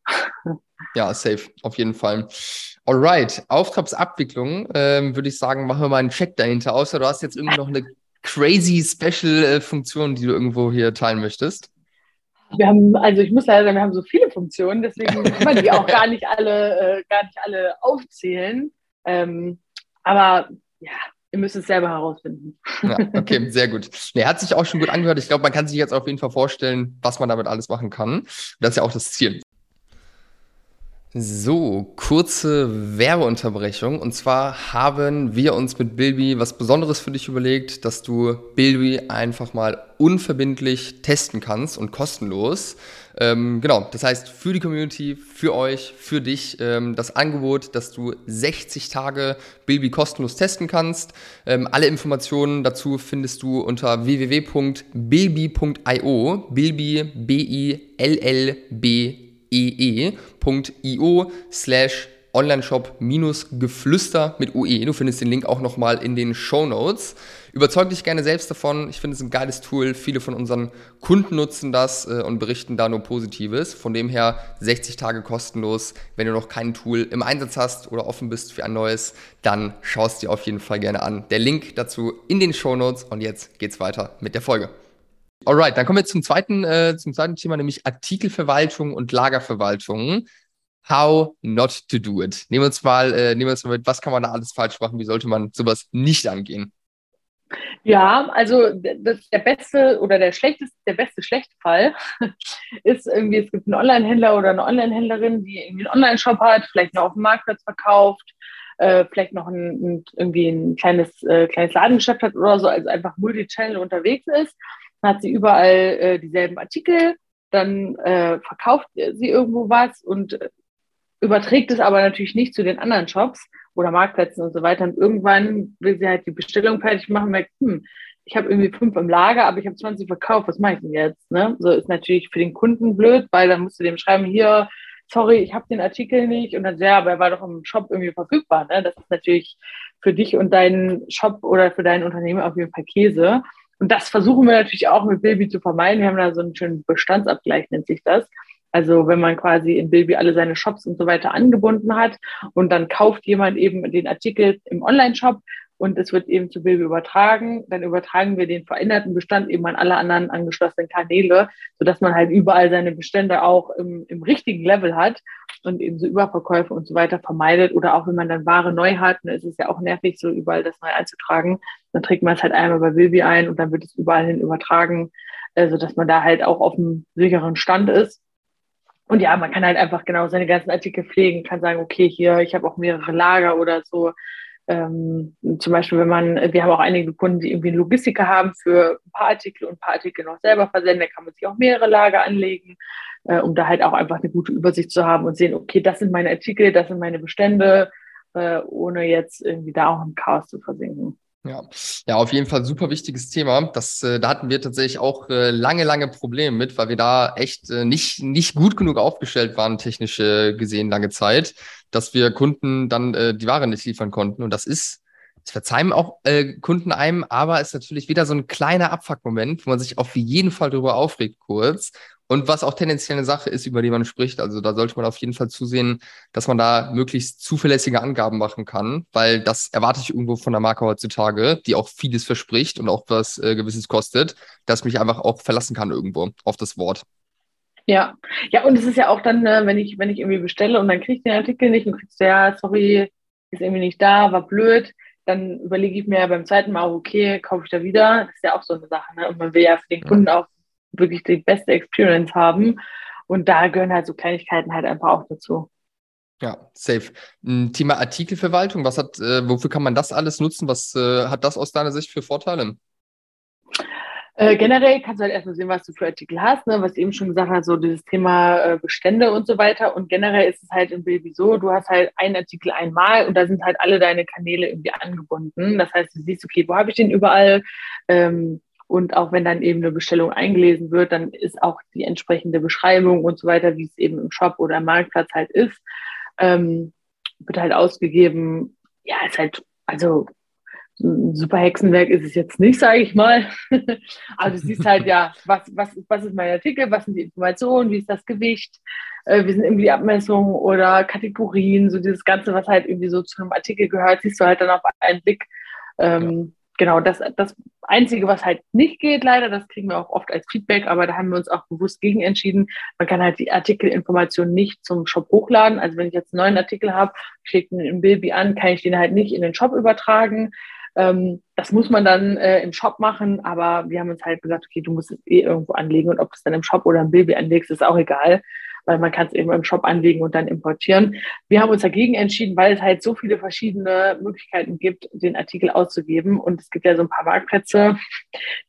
[laughs] Ja, safe, auf jeden Fall. Alright, Auftragsabwicklung, ähm, würde ich sagen, machen wir mal einen Check dahinter, außer du hast jetzt irgendwie noch eine crazy Special-Funktion, die du irgendwo hier teilen möchtest. Wir haben, also ich muss leider sagen, wir haben so viele Funktionen, deswegen [laughs] kann man die auch gar nicht alle, äh, gar nicht alle aufzählen. Ähm, aber ja, Ihr müsst es selber herausfinden. Ja, okay, [laughs] sehr gut. Nee, hat sich auch schon gut angehört. Ich glaube, man kann sich jetzt auf jeden Fall vorstellen, was man damit alles machen kann. Das ist ja auch das Ziel. So, kurze Werbeunterbrechung. Und zwar haben wir uns mit Bilby was Besonderes für dich überlegt, dass du Bilby einfach mal unverbindlich testen kannst und kostenlos. Ähm, genau, das heißt für die Community, für euch, für dich ähm, das Angebot, dass du 60 Tage Bilby kostenlos testen kannst. Ähm, alle Informationen dazu findest du unter www.bilby.io, Bilby, B-I-L-L-B-E-E.io slash Onlineshop-Geflüster mit UE. Du findest den Link auch nochmal in den Show Notes. Überzeug dich gerne selbst davon. Ich finde es ein geiles Tool. Viele von unseren Kunden nutzen das äh, und berichten da nur Positives. Von dem her 60 Tage kostenlos. Wenn du noch kein Tool im Einsatz hast oder offen bist für ein neues, dann schaust dir auf jeden Fall gerne an. Der Link dazu in den Show Notes. Und jetzt geht's weiter mit der Folge. Alright, dann kommen wir zum zweiten, äh, zum zweiten Thema, nämlich Artikelverwaltung und Lagerverwaltung. How not to do it. Nehmen wir uns mal, äh, nehmen wir uns mal mit, was kann man da alles falsch machen? Wie sollte man sowas nicht angehen? Ja, also das, der beste oder der schlechteste, der beste schlechte Fall [laughs] ist irgendwie, es gibt einen Online-Händler oder eine Online-Händlerin, die irgendwie einen Online-Shop hat, vielleicht noch auf dem Marktplatz verkauft, äh, vielleicht noch ein, ein, irgendwie ein kleines, äh, kleines Ladengeschäft hat oder so, also einfach Multichannel unterwegs ist. Dann hat sie überall äh, dieselben Artikel, dann äh, verkauft sie irgendwo was und überträgt es aber natürlich nicht zu den anderen Shops oder Marktplätzen und so weiter. Und irgendwann will sie halt die Bestellung fertig machen, merkt, hm, ich habe irgendwie fünf im Lager, aber ich habe 20 verkauft, was mache ich denn jetzt? Ne? So ist natürlich für den Kunden blöd, weil dann musst du dem schreiben, hier, sorry, ich habe den Artikel nicht. Und dann, ja, aber er war doch im Shop irgendwie verfügbar. Ne? Das ist natürlich für dich und deinen Shop oder für dein Unternehmen auf jeden Fall Käse. Und das versuchen wir natürlich auch mit Baby zu vermeiden. Wir haben da so einen schönen Bestandsabgleich, nennt sich das. Also wenn man quasi in Bilby alle seine Shops und so weiter angebunden hat und dann kauft jemand eben den Artikel im Online-Shop und es wird eben zu Bilby übertragen, dann übertragen wir den veränderten Bestand eben an alle anderen angeschlossenen Kanäle, sodass man halt überall seine Bestände auch im, im richtigen Level hat und eben so Überverkäufe und so weiter vermeidet. Oder auch wenn man dann Ware neu hat, dann ist es ja auch nervig, so überall das neu einzutragen. Dann trägt man es halt einmal bei Bilby ein und dann wird es überall hin übertragen, äh, sodass man da halt auch auf einem sicheren Stand ist. Und ja, man kann halt einfach genau seine ganzen Artikel pflegen, kann sagen, okay, hier, ich habe auch mehrere Lager oder so. Ähm, zum Beispiel, wenn man, wir haben auch einige Kunden, die irgendwie einen Logistiker haben für ein paar Artikel und ein paar Artikel noch selber versenden, da kann man sich auch mehrere Lager anlegen, äh, um da halt auch einfach eine gute Übersicht zu haben und sehen, okay, das sind meine Artikel, das sind meine Bestände, äh, ohne jetzt irgendwie da auch im Chaos zu versinken. Ja, ja, auf jeden Fall super wichtiges Thema. Das, äh, da hatten wir tatsächlich auch äh, lange, lange Probleme mit, weil wir da echt äh, nicht, nicht gut genug aufgestellt waren, technisch äh, gesehen, lange Zeit, dass wir Kunden dann äh, die Ware nicht liefern konnten. Und das ist, das verzeihen auch äh, Kunden einem, aber ist natürlich wieder so ein kleiner Abfuckmoment, wo man sich auf jeden Fall darüber aufregt kurz und was auch tendenziell eine Sache ist, über die man spricht. Also da sollte man auf jeden Fall zusehen, dass man da möglichst zuverlässige Angaben machen kann, weil das erwarte ich irgendwo von der Marke heutzutage, die auch vieles verspricht und auch was äh, Gewisses kostet, dass mich einfach auch verlassen kann irgendwo auf das Wort. Ja, ja, und es ist ja auch dann, äh, wenn ich, wenn ich irgendwie bestelle und dann kriege ich den Artikel nicht und kriegst du, ja, sorry, ist irgendwie nicht da, war blöd, dann überlege ich mir ja beim zweiten Mal, okay, kaufe ich da wieder. Das ist ja auch so eine Sache. Ne? Und man will ja für den Kunden auch wirklich die beste Experience haben. Und da gehören halt so Kleinigkeiten halt einfach auch dazu. Ja, safe. Thema Artikelverwaltung, was hat, äh, wofür kann man das alles nutzen? Was äh, hat das aus deiner Sicht für Vorteile? Äh, generell kannst du halt erstmal sehen, was du für Artikel hast, ne? was ich eben schon gesagt habe, so dieses Thema äh, Bestände und so weiter. Und generell ist es halt im Baby so, du hast halt einen Artikel einmal und da sind halt alle deine Kanäle irgendwie angebunden. Das heißt, du siehst, okay, wo habe ich den überall? Ähm, und auch wenn dann eben eine Bestellung eingelesen wird, dann ist auch die entsprechende Beschreibung und so weiter, wie es eben im Shop oder im Marktplatz halt ist, ähm, wird halt ausgegeben. Ja, ist halt, also ein super Hexenwerk ist es jetzt nicht, sage ich mal. Aber [laughs] du siehst halt ja, was, was, was ist mein Artikel, was sind die Informationen, wie ist das Gewicht, äh, wie sind irgendwie die Abmessungen oder Kategorien, so dieses Ganze, was halt irgendwie so zu einem Artikel gehört, siehst du halt dann auf einen Blick. Ähm, genau, das, das Einzige, was halt nicht geht, leider, das kriegen wir auch oft als Feedback, aber da haben wir uns auch bewusst gegen entschieden. Man kann halt die Artikelinformation nicht zum Shop hochladen. Also wenn ich jetzt einen neuen Artikel habe, schicke ihn im Bilby an, kann ich den halt nicht in den Shop übertragen. Ähm, das muss man dann äh, im Shop machen, aber wir haben uns halt gesagt, okay, du musst es eh irgendwo anlegen und ob du es dann im Shop oder im Bilby anlegst, ist auch egal. Weil man kann es eben im Shop anlegen und dann importieren. Wir haben uns dagegen entschieden, weil es halt so viele verschiedene Möglichkeiten gibt, den Artikel auszugeben. Und es gibt ja so ein paar Marktplätze,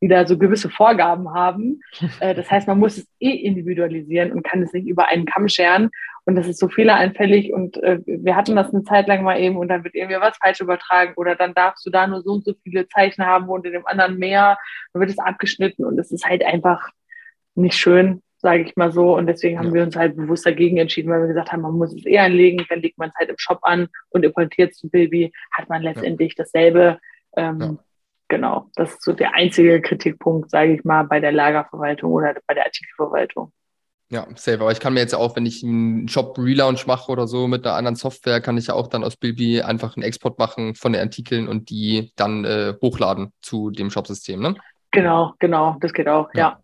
die da so gewisse Vorgaben haben. [laughs] Äh, das heißt, man muss es eh individualisieren und kann es nicht über einen Kamm scheren. Und das ist so fehleranfällig. Und äh, wir hatten das eine Zeit lang mal eben und dann wird irgendwie was falsch übertragen oder dann darfst du da nur so und so viele Zeichen haben und in dem anderen mehr. Dann wird es abgeschnitten und es ist halt einfach nicht schön, sage ich mal so. Und deswegen haben ja. wir uns halt bewusst dagegen entschieden, weil wir gesagt haben, man muss es eher anlegen, dann legt man es halt im Shop an und importiert es zu Baby, hat man letztendlich ja. dasselbe. Ähm, ja. Genau, das ist so der einzige Kritikpunkt, sage ich mal, bei der Lagerverwaltung oder bei der Artikelverwaltung. Ja, safe. Aber ich kann mir jetzt auch, wenn ich einen Shop-Relaunch mache oder so mit einer anderen Software, kann ich ja auch dann aus Bilby einfach einen Export machen von den Artikeln und die dann äh, hochladen zu dem Shop-System, ne? Genau, genau, das geht auch, ja.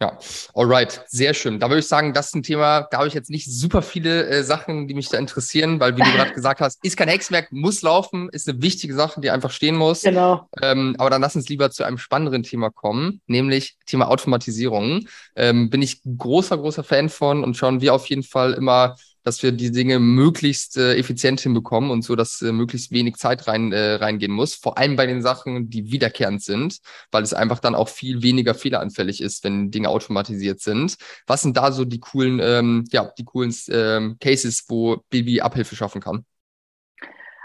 Ja. Alright, sehr schön. Da würde ich sagen, das ist ein Thema, da habe ich jetzt nicht super viele äh, Sachen, die mich da interessieren, weil wie du gerade [laughs] gesagt hast, ist kein Hexenwerk, muss laufen, ist eine wichtige Sache, die einfach stehen muss. Genau. Ähm, aber dann lass uns lieber zu einem spannenderen Thema kommen, nämlich Thema Automatisierung. Ähm, bin ich großer, großer Fan von und schauen wir auf jeden Fall immer dass wir die Dinge möglichst äh, effizient hinbekommen und so, dass äh, möglichst wenig Zeit rein, äh, reingehen muss. Vor allem bei den Sachen, die wiederkehrend sind, weil es einfach dann auch viel weniger fehleranfällig ist, wenn Dinge automatisiert sind. Was sind da so die coolen, ähm, ja, die coolen ähm, Cases, wo Baby Abhilfe schaffen kann?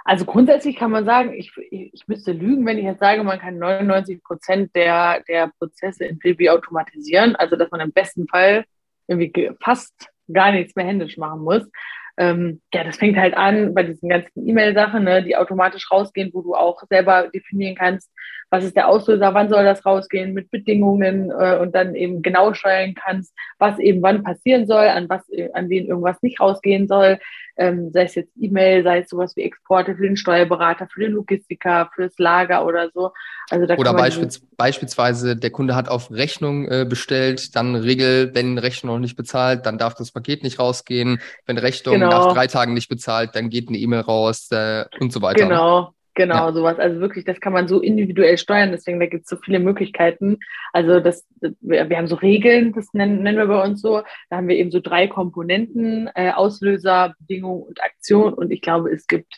Also grundsätzlich kann man sagen, ich, ich müsste lügen, wenn ich jetzt sage, man kann 99 Prozent der, der Prozesse in Baby automatisieren. Also dass man im besten Fall irgendwie fast gar nichts mehr händisch machen muss. Ähm, ja, das fängt halt an bei diesen ganzen E-Mail-Sachen, ne, die automatisch rausgehen, wo du auch selber definieren kannst, was ist der Auslöser, wann soll das rausgehen, mit Bedingungen äh, und dann eben genau steuern kannst, was eben wann passieren soll, an was, an wen irgendwas nicht rausgehen soll ähm, sei es jetzt E-Mail, sei es sowas wie Exporte für den Steuerberater, für den Logistiker, fürs Lager oder so. Also da oder beispielsweise, beispielsweise der Kunde hat auf Rechnung äh, bestellt, dann Regel, wenn Rechnung noch nicht bezahlt, dann darf das Paket nicht rausgehen. Wenn Rechnung genau. Nach drei Tagen nicht bezahlt, dann geht eine E-Mail raus äh, und so weiter. Genau, Genau, ja. sowas. Also wirklich, das kann man so individuell steuern, deswegen da gibt es so viele Möglichkeiten. Also das, wir, wir, haben so Regeln, das nennen, nennen wir bei uns so. Da haben wir eben so drei Komponenten, äh, Auslöser, Bedingung und Aktion. Und ich glaube, es gibt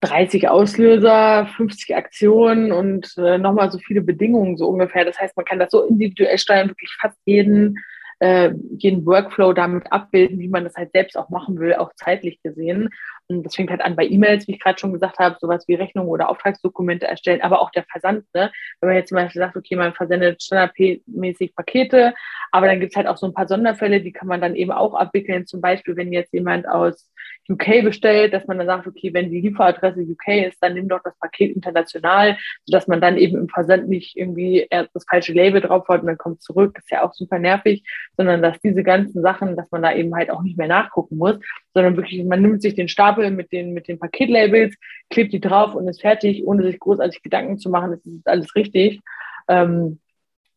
30 Auslöser, 50 Aktionen und äh, nochmal so viele Bedingungen so ungefähr. Das heißt, man kann das so individuell steuern, wirklich fast jeden, äh, jeden Workflow damit abbilden, wie man das halt selbst auch machen will, auch zeitlich gesehen. Das fängt halt an bei E-Mails, wie ich gerade schon gesagt habe, sowas wie Rechnungen oder Auftragsdokumente erstellen, aber auch der Versand. Ne? Wenn man jetzt zum Beispiel sagt, okay, man versendet standardmäßig Pakete, aber dann gibt es halt auch so ein paar Sonderfälle, die kann man dann eben auch abwickeln. Zum Beispiel, wenn jetzt jemand aus UK bestellt, dass man dann sagt, okay, wenn die Lieferadresse UK ist, dann nimm doch das Paket international, sodass man dann eben im Versand nicht irgendwie erst das falsche Label drauf hat und dann kommt zurück. Ist ja auch super nervig, sondern dass diese ganzen Sachen, dass man da eben halt auch nicht mehr nachgucken muss, sondern wirklich, man nimmt sich den Stapel mit den, mit den Paketlabels, klebt die drauf und ist fertig, ohne sich großartig Gedanken zu machen, das ist alles richtig. Ähm,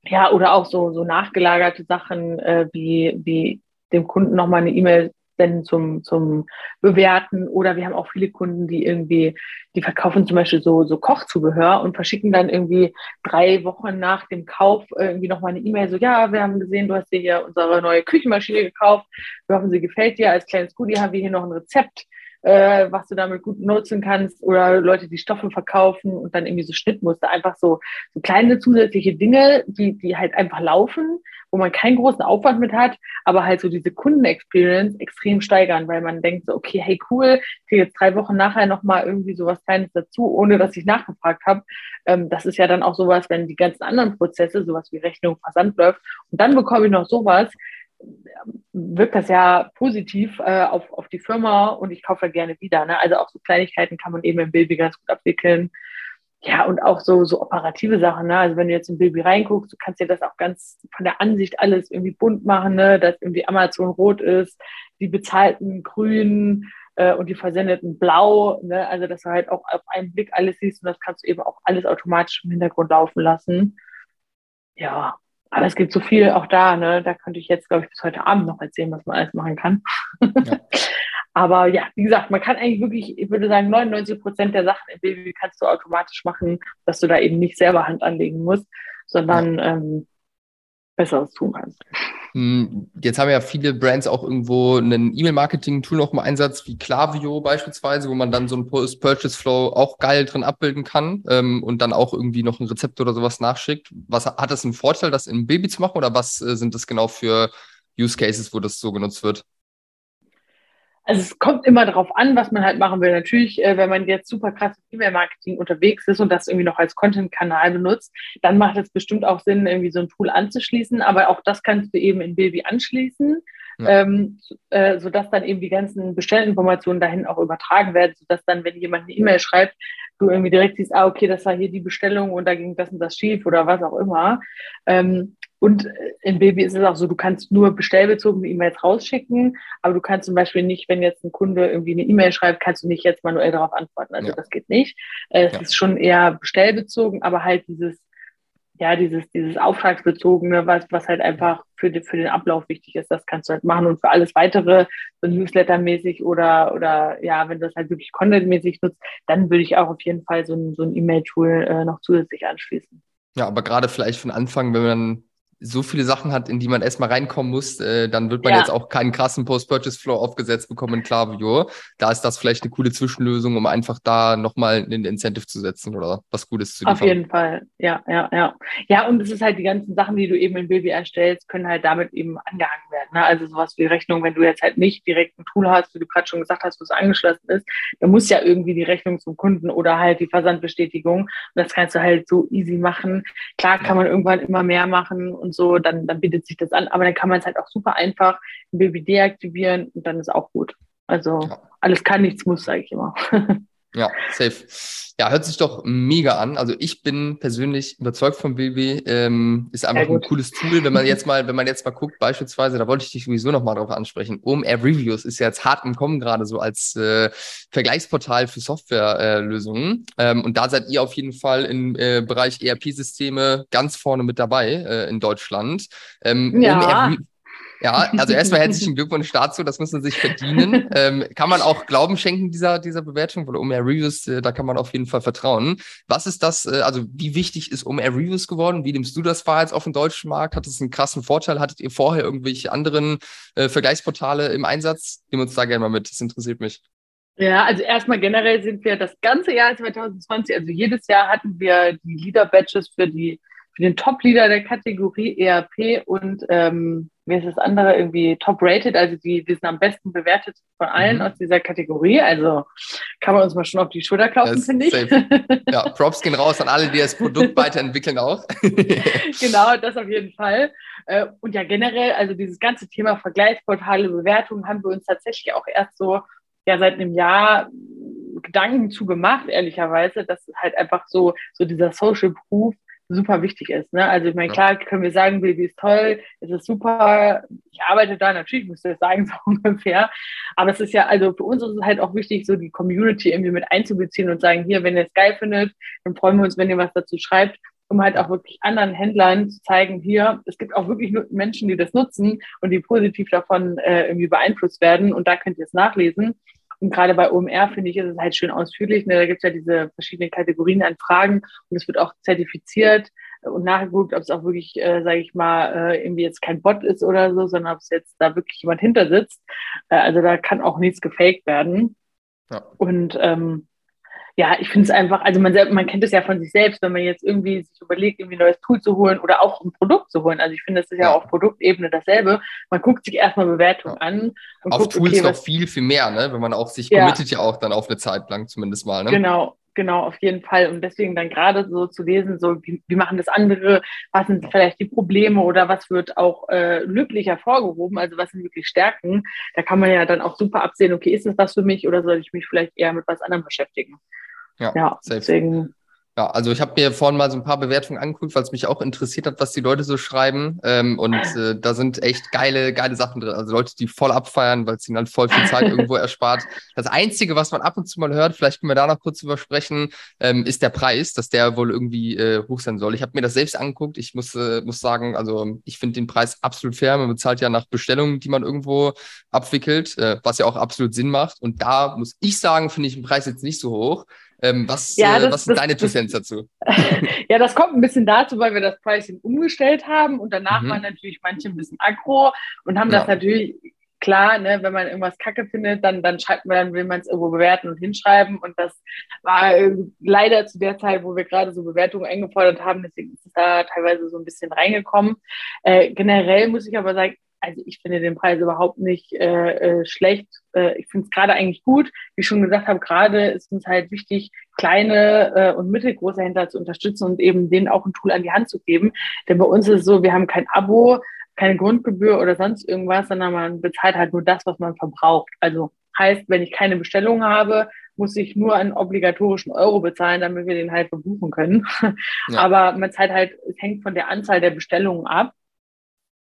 ja, oder auch so, so nachgelagerte Sachen äh, wie, wie dem Kunden nochmal eine E-Mail senden zum, zum Bewerten. Oder wir haben auch viele Kunden, die irgendwie, die verkaufen zum Beispiel so, so Kochzubehör und verschicken dann irgendwie drei Wochen nach dem Kauf irgendwie nochmal eine E-Mail, so, ja, wir haben gesehen, du hast dir hier unsere neue Küchenmaschine gekauft. Wir hoffen, sie gefällt dir. Als kleines Goodie haben wir hier noch ein Rezept äh, was du damit gut nutzen kannst oder Leute, die Stoffe verkaufen und dann irgendwie so Schnittmuster, einfach so, so kleine zusätzliche Dinge, die, die halt einfach laufen, wo man keinen großen Aufwand mit hat, aber halt so diese Kundenexperience extrem steigern, weil man denkt so, okay, hey cool, ich kriege jetzt drei Wochen nachher nochmal irgendwie sowas Kleines dazu, ohne dass ich nachgefragt habe. Ähm, das ist ja dann auch sowas, wenn die ganzen anderen Prozesse, sowas wie Rechnung, Versand läuft und dann bekomme ich noch sowas, wirkt das ja positiv äh, auf, auf die Firma und ich kaufe gerne wieder. Ne? Also auch so Kleinigkeiten kann man eben im Baby ganz gut abwickeln. Ja, und auch so, so operative Sachen. Ne? Also wenn du jetzt im Baby reinguckst, du kannst dir das auch ganz von der Ansicht alles irgendwie bunt machen, ne? dass irgendwie Amazon rot ist, die bezahlten grün äh, und die versendeten blau. Ne? Also dass du halt auch auf einen Blick alles siehst und das kannst du eben auch alles automatisch im Hintergrund laufen lassen. Ja, aber es gibt so viel auch da, ne? Da könnte ich jetzt, glaube ich, bis heute Abend noch erzählen, was man alles machen kann. Ja. [laughs] Aber ja, wie gesagt, man kann eigentlich wirklich, ich würde sagen, 99 Prozent der Sachen im Baby kannst du automatisch machen, dass du da eben nicht selber Hand anlegen musst, sondern ja. ähm, Besseres tun kannst. Hm, jetzt haben ja viele Brands auch irgendwo einen E-Mail-Marketing-Tool noch im Einsatz, wie Klaviyo beispielsweise, wo man dann so einen Post-Purchase-Flow auch geil drin abbilden kann ähm, und dann auch irgendwie noch ein Rezept oder sowas nachschickt. Was hat das einen Vorteil, das in Baby zu machen oder was äh, sind das genau für Use Cases, wo das so genutzt wird? Also es kommt immer darauf an, was man halt machen will. Natürlich, äh, wenn man jetzt super krass im E-Mail-Marketing unterwegs ist und das irgendwie noch als Content-Kanal benutzt, dann macht es bestimmt auch Sinn, irgendwie so ein Tool anzuschließen. Aber auch das kannst du eben in Bilby anschließen, ja. ähm, äh, sodass dann eben die ganzen Bestellinformationen dahin auch übertragen werden, sodass dann, wenn jemand eine E-Mail schreibt, du irgendwie direkt siehst, ah, okay, das war hier die Bestellung und da ging das und das schief oder was auch immer. Ähm, und in Baby ist es auch so, du kannst nur bestellbezogene E-Mails rausschicken, aber du kannst zum Beispiel nicht, wenn jetzt ein Kunde irgendwie eine E-Mail schreibt, kannst du nicht jetzt manuell darauf antworten. Also ja. das geht nicht. Äh, es ja. ist schon eher bestellbezogen, aber halt dieses, ja, dieses, dieses Auftragsbezogene, was, was halt einfach für, die, für den Ablauf wichtig ist, das kannst du halt machen. Und für alles weitere, so Newsletter-mäßig oder, oder ja, wenn du das halt wirklich Content-mäßig nutzt, dann würde ich auch auf jeden Fall so ein, so ein E-Mail-Tool äh, noch zusätzlich anschließen. Ja, aber gerade vielleicht von Anfang, wenn man so viele Sachen hat, in die man erstmal reinkommen muss, äh, dann wird man ja. jetzt auch keinen krassen Post-Purchase-Flow aufgesetzt bekommen in Klaviyo. Da ist das vielleicht eine coole Zwischenlösung, um einfach da nochmal einen Incentive zu setzen oder was Gutes zu liefern. Auf jeden Fall, ja, ja, ja. Ja, und es ist halt die ganzen Sachen, die du eben in Bilby erstellst, können halt damit eben angehangen werden. Ne? Also sowas wie Rechnung, wenn du jetzt halt nicht direkt ein Tool hast, wie du gerade schon gesagt hast, wo es angeschlossen ist, dann muss ja irgendwie die Rechnung zum Kunden oder halt die Versandbestätigung. Und das kannst du halt so easy machen. Klar kann man irgendwann immer mehr machen und und so, dann, dann bietet sich das an. Aber dann kann man es halt auch super einfach im Baby deaktivieren und dann ist auch gut. Also ja. alles kann, nichts muss, sage ich immer. [laughs] Ja, safe. Ja, hört sich doch mega an. Also ich bin persönlich überzeugt vom Baby. Ähm, ist einfach ein cooles Tool. Wenn man jetzt mal, wenn man jetzt mal guckt, beispielsweise, da wollte ich dich sowieso noch mal drauf ansprechen. OMR Reviews ist ja jetzt hart im Kommen gerade so als äh, Vergleichsportal für Softwarelösungen. Äh, ähm, und da seid ihr auf jeden Fall im äh, Bereich ERP-Systeme ganz vorne mit dabei äh, in Deutschland. Ähm, ja. OMR ja, also erstmal herzlichen Glückwunsch dazu, das müssen Sie sich verdienen. [laughs] Ähm, kann man auch Glauben schenken dieser, dieser Bewertung, weil OMR Reviews, äh, da kann man auf jeden Fall vertrauen. Was ist das, äh, also wie wichtig ist OMR Reviews geworden? Wie nimmst du das wahr jetzt auf dem deutschen Markt? Hat es einen krassen Vorteil? Hattet ihr vorher irgendwelche anderen äh, Vergleichsportale im Einsatz? Nehmen uns da gerne mal mit, das interessiert mich. Ja, also erstmal generell sind wir das ganze Jahr 2020, also jedes Jahr hatten wir die Leader-Badges für die für den Top-Leader der Kategorie ERP und ähm, wie ist das andere irgendwie top-rated, also die, die sind am besten bewertet von allen mhm. aus dieser Kategorie. Also kann man uns mal schon auf die Schulter klopfen, finde ich. [laughs] Ja, Props gehen raus an alle, die das Produkt weiterentwickeln auch. [laughs] genau, das auf jeden Fall. Äh, und ja, generell, also dieses ganze Thema Vergleichsportale, Bewertungen haben wir uns tatsächlich auch erst so ja seit einem Jahr Gedanken zu gemacht, ehrlicherweise, dass halt einfach so, so dieser Social Proof super wichtig ist. Ne? Also ich meine, klar können wir sagen, Baby ist toll, es ist super, ich arbeite da, natürlich muss ich das sagen, [laughs] so ungefähr. Aber es ist ja, also für uns ist es halt auch wichtig, so die Community irgendwie mit einzubeziehen und sagen, hier, wenn ihr es geil findet, dann freuen wir uns, wenn ihr was dazu schreibt, um halt auch wirklich anderen Händlern zu zeigen, hier, es gibt auch wirklich Menschen, die das nutzen und die positiv davon äh, irgendwie beeinflusst werden und da könnt ihr es nachlesen. Und gerade bei OMR finde ich, ist es halt schön ausführlich. Ne? Da gibt es ja diese verschiedenen Kategorien an Fragen und es wird auch zertifiziert und nachgeguckt, ob es auch wirklich, äh, sage ich mal, äh, irgendwie jetzt kein Bot ist oder so, sondern ob es jetzt da wirklich jemand hinter sitzt. Äh, also da kann auch nichts gefaked werden. Ja. Und ähm, ja, ich finde es einfach, also man, man kennt es ja von sich selbst, wenn man jetzt irgendwie sich überlegt, irgendwie ein neues Tool zu holen oder auch ein Produkt zu holen. Also ich finde, das ist ja, ja auf Produktebene dasselbe. Man guckt sich erstmal Bewertungen ja. an. Und auf guckt, Tools okay, noch viel, viel mehr, ne? wenn man auch sich ja. committet ja auch dann auf eine Zeit lang zumindest mal. Ne? Genau, genau, auf jeden Fall. Und deswegen dann gerade so zu lesen, so wie, wie machen das andere, was sind vielleicht die Probleme oder was wird auch äh, löblich hervorgehoben, also was sind wirklich Stärken, da kann man ja dann auch super absehen, okay, ist das was für mich oder soll ich mich vielleicht eher mit was anderem beschäftigen? Ja, ja deswegen. Ja, also ich habe mir vorhin mal so ein paar Bewertungen angeguckt, weil es mich auch interessiert hat, was die Leute so schreiben. Ähm, und äh, da sind echt geile, geile Sachen drin. Also Leute, die voll abfeiern, weil es ihnen halt voll viel Zeit [laughs] irgendwo erspart. Das Einzige, was man ab und zu mal hört, vielleicht können wir da noch kurz drüber sprechen, ähm, ist der Preis, dass der wohl irgendwie äh, hoch sein soll. Ich habe mir das selbst angeguckt. Ich muss, äh, muss sagen, also ich finde den Preis absolut fair. Man bezahlt ja nach Bestellungen, die man irgendwo abwickelt, äh, was ja auch absolut Sinn macht. Und da muss ich sagen, finde ich den Preis jetzt nicht so hoch. Ähm, was, ja, äh, das, was sind das, deine Two dazu? [laughs] ja, das kommt ein bisschen dazu, weil wir das Pricing umgestellt haben und danach mhm. waren natürlich manche ein bisschen aggro und haben ja. das natürlich klar, ne, wenn man irgendwas kacke findet, dann, dann schreibt man, dann will man es irgendwo bewerten und hinschreiben. Und das war äh, leider zu der Zeit, wo wir gerade so Bewertungen eingefordert haben, deswegen ist es da teilweise so ein bisschen reingekommen. Äh, generell muss ich aber sagen, also ich finde den Preis überhaupt nicht äh, äh, schlecht. Äh, ich finde es gerade eigentlich gut. Wie ich schon gesagt habe, gerade ist uns halt wichtig, kleine äh, und mittelgroße Händler zu unterstützen und eben denen auch ein Tool an die Hand zu geben. Denn bei uns ist es so, wir haben kein Abo, keine Grundgebühr oder sonst irgendwas, sondern man bezahlt halt nur das, was man verbraucht. Also heißt, wenn ich keine Bestellung habe, muss ich nur einen obligatorischen Euro bezahlen, damit wir den halt verbuchen können. Ja. Aber man zahlt halt, es hängt von der Anzahl der Bestellungen ab.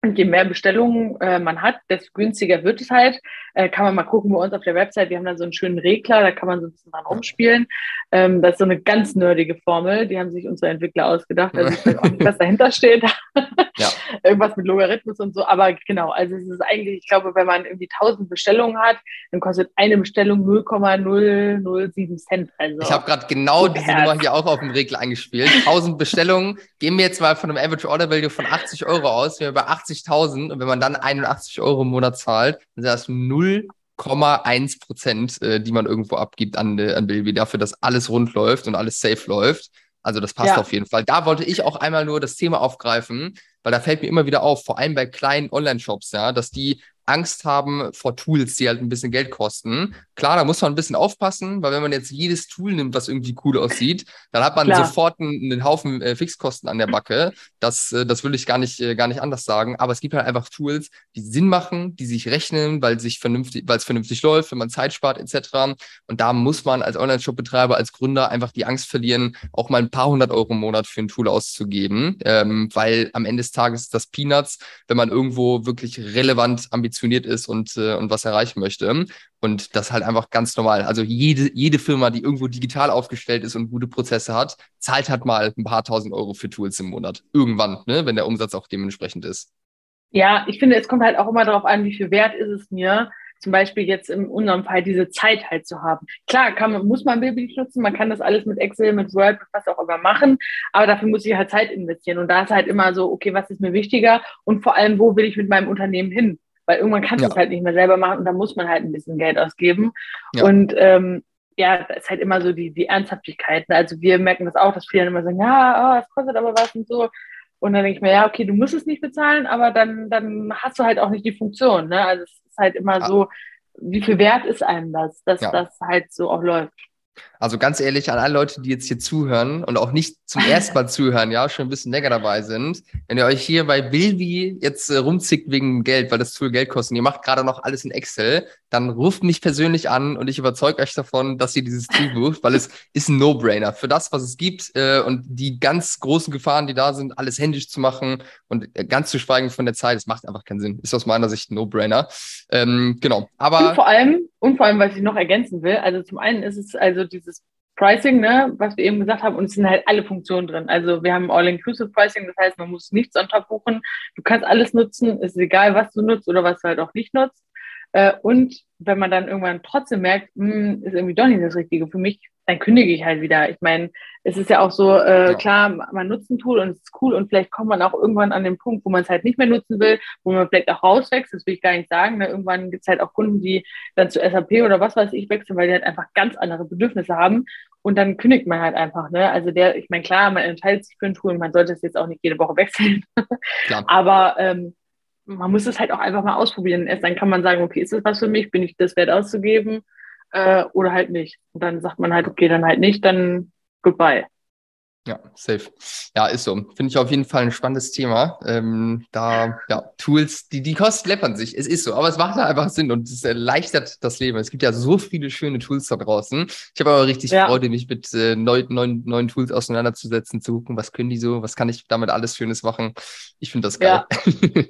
Und je mehr Bestellungen äh, man hat, desto günstiger wird es halt. Äh, kann man mal gucken bei uns auf der Website. Wir haben da so einen schönen Regler, da kann man so ein bisschen dran rumspielen. Ähm, das ist so eine ganz nerdige Formel. Die haben sich unsere Entwickler ausgedacht. Also ich weiß auch nicht, was dahinter steht. ja. [laughs] Irgendwas mit Logarithmus und so. Aber genau, also es ist eigentlich, ich glaube, wenn man irgendwie 1000 Bestellungen hat, dann kostet eine Bestellung 0,007 Cent. Also ich habe gerade genau diese Nummer hier auch auf dem Regler eingespielt. 1000 Bestellungen. Gehen wir jetzt mal von einem Average Order Value von 80 Euro aus. Wir bei 80 80.000 und wenn man dann 81 Euro im Monat zahlt, dann sind das 0,1 Prozent, äh, die man irgendwo abgibt an, äh, an Bilby dafür, dass alles rund läuft und alles safe läuft. Also das passt ja. auf jeden Fall. Da wollte ich auch einmal nur das Thema aufgreifen, weil da fällt mir immer wieder auf, vor allem bei kleinen Online-Shops, ja, dass die Angst haben vor Tools, die halt ein bisschen Geld kosten. Klar, da muss man ein bisschen aufpassen, weil wenn man jetzt jedes Tool nimmt, was irgendwie cool aussieht, dann hat man Klar. sofort einen, einen Haufen äh, Fixkosten an der Backe. Das, äh, das will ich gar nicht, äh, gar nicht anders sagen. Aber es gibt halt einfach Tools, die Sinn machen, die sich rechnen, weil sich vernünftig, weil es vernünftig läuft, wenn man Zeit spart, etc. Und da muss man als Online-Shop-Betreiber, als Gründer einfach die Angst verlieren, auch mal ein paar hundert Euro im Monat für ein Tool auszugeben, ähm, weil am Ende des Tages ist das Peanuts, wenn man irgendwo wirklich relevant ambitioniert ambitioniert ist und, äh, und was erreichen möchte. Und das halt einfach ganz normal. Also jede, jede Firma, die irgendwo digital aufgestellt ist und gute Prozesse hat, zahlt halt mal ein paar tausend Euro für Tools im Monat. Irgendwann, ne? wenn der Umsatz auch dementsprechend ist. Ja, ich finde, es kommt halt auch immer darauf an, wie viel wert ist es mir, zum Beispiel jetzt in unserem Fall diese Zeit halt zu haben. Klar, kann man, muss man Bildlich nutzen, man kann das alles mit Excel, mit Word, mit was auch immer machen, aber dafür muss ich halt Zeit investieren. Und da ist halt immer so, okay, was ist mir wichtiger und vor allem, wo will ich mit meinem Unternehmen hin? Weil irgendwann kannst du es halt nicht mehr selber machen und da muss man halt ein bisschen Geld ausgeben. Ja. Und ähm, ja, das ist halt immer so die, die Ernsthaftigkeit. Ne? Also wir merken das auch, dass viele dann immer sagen, ja, oh, es kostet aber was und so. Und dann denke ich mir, ja, okay, du musst es nicht bezahlen, aber dann, dann hast du halt auch nicht die Funktion. Ne? Also es ist halt immer ja. so, wie viel wert ist einem das, dass ja. das halt so auch läuft. Also ganz ehrlich, an alle Leute, die jetzt hier zuhören und auch nicht zum [laughs] ersten Mal zuhören, ja, schon ein bisschen länger dabei sind, wenn ihr euch hier bei Bilby jetzt äh, rumzickt wegen Geld, weil das Tool Geld kostet, und ihr macht gerade noch alles in Excel, dann ruft mich persönlich an und ich überzeuge euch davon, dass ihr dieses Tool bucht, weil es ist ein No-Brainer für das, was es gibt äh, und die ganz großen Gefahren, die da sind, alles händisch zu machen und äh, ganz zu schweigen von der Zeit, es macht einfach keinen Sinn. Ist aus meiner Sicht ein No-Brainer. Ähm, genau, aber... Und vor allem, und vor allem, was ich noch ergänzen will, also zum einen ist es also dieses Pricing, ne, was wir eben gesagt haben, und es sind halt alle Funktionen drin. Also wir haben All-Inclusive Pricing, das heißt, man muss nichts on top buchen. Du kannst alles nutzen, ist egal, was du nutzt oder was du halt auch nicht nutzt. Äh, und wenn man dann irgendwann trotzdem merkt, mh, hm, ist irgendwie doch nicht das Richtige für mich, dann kündige ich halt wieder. Ich meine, es ist ja auch so, äh, ja. klar, man nutzt ein Tool und es ist cool und vielleicht kommt man auch irgendwann an den Punkt, wo man es halt nicht mehr nutzen will, wo man vielleicht auch rauswächst, das will ich gar nicht sagen. Ne? Irgendwann gibt es halt auch Kunden, die dann zu SAP oder was weiß ich wechseln, weil die halt einfach ganz andere Bedürfnisse haben und dann kündigt man halt einfach. Ne? Also der, ich meine, klar, man entscheidet sich für ein Tool und man sollte es jetzt auch nicht jede Woche wechseln. [laughs] Aber ähm, man muss es halt auch einfach mal ausprobieren. Erst dann kann man sagen, okay, ist das was für mich? Bin ich das wert auszugeben? Äh, oder halt nicht. Und dann sagt man halt, okay, dann halt nicht, dann goodbye. Ja, safe. Ja, ist so. Finde ich auf jeden Fall ein spannendes Thema. Ähm, da, ja, Tools, die, die Kosten läppern sich. Es ist so, aber es macht da einfach Sinn und es erleichtert das Leben. Es gibt ja so viele schöne Tools da draußen. Ich habe aber richtig ja. Freude, mich mit äh, neuen, neuen, neuen Tools auseinanderzusetzen, zu gucken, was können die so, was kann ich damit alles Schönes machen. Ich finde das geil. [laughs]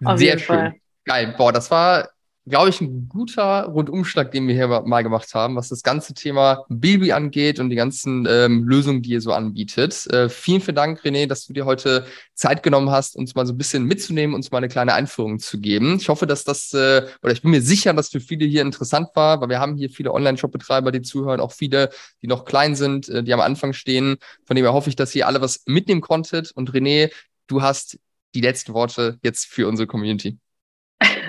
Ja. Sehr schön. Fall. Geil. Boah, das war glaube ich, ein guter Rundumschlag, den wir hier mal gemacht haben, was das ganze Thema Bilby angeht und die ganzen ähm, Lösungen, die ihr so anbietet. Äh, vielen, vielen Dank, René, dass du dir heute Zeit genommen hast, uns mal so ein bisschen mitzunehmen, uns mal eine kleine Einführung zu geben. Ich hoffe, dass das, äh, oder ich bin mir sicher, dass für viele hier interessant war, weil wir haben hier viele Online-Shop-Betreiber, die zuhören, auch viele, die noch klein sind, äh, die am Anfang stehen. Von dem her hoffe ich, dass ihr alle was mitnehmen konntet. Und René, du hast die letzten Worte jetzt für unsere Community.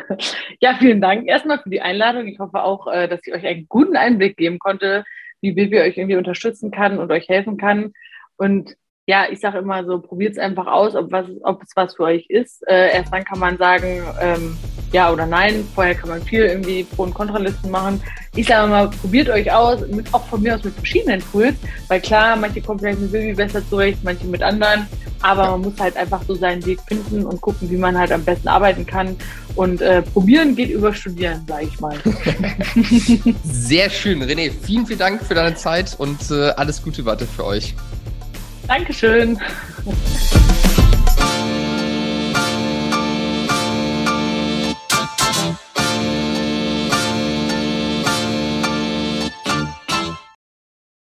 [laughs] Ja, vielen Dank erstmal für die Einladung. Ich hoffe auch, äh, dass ich euch einen guten Einblick geben konnte, wie Bibi euch irgendwie unterstützen kann und euch helfen kann. Und ja, ich sage immer so, probiert es einfach aus, ob, was, ob es was für euch ist. Äh, erst dann kann man sagen, ähm, ja oder nein. Vorher kann man viel irgendwie Pro- und Kontralisten machen. Ich sage immer, probiert euch aus, mit, auch von mir aus mit verschiedenen Tools, weil klar, manche kommen vielleicht mit Bibi besser zurecht, manche mit anderen. Aber man muss halt einfach so seinen Weg finden und gucken, wie man halt am besten arbeiten kann. Und äh, probieren geht über Studieren, sage ich mal. [laughs] Sehr schön, René. Vielen, vielen Dank für deine Zeit und äh, alles Gute weiter für euch. Dankeschön.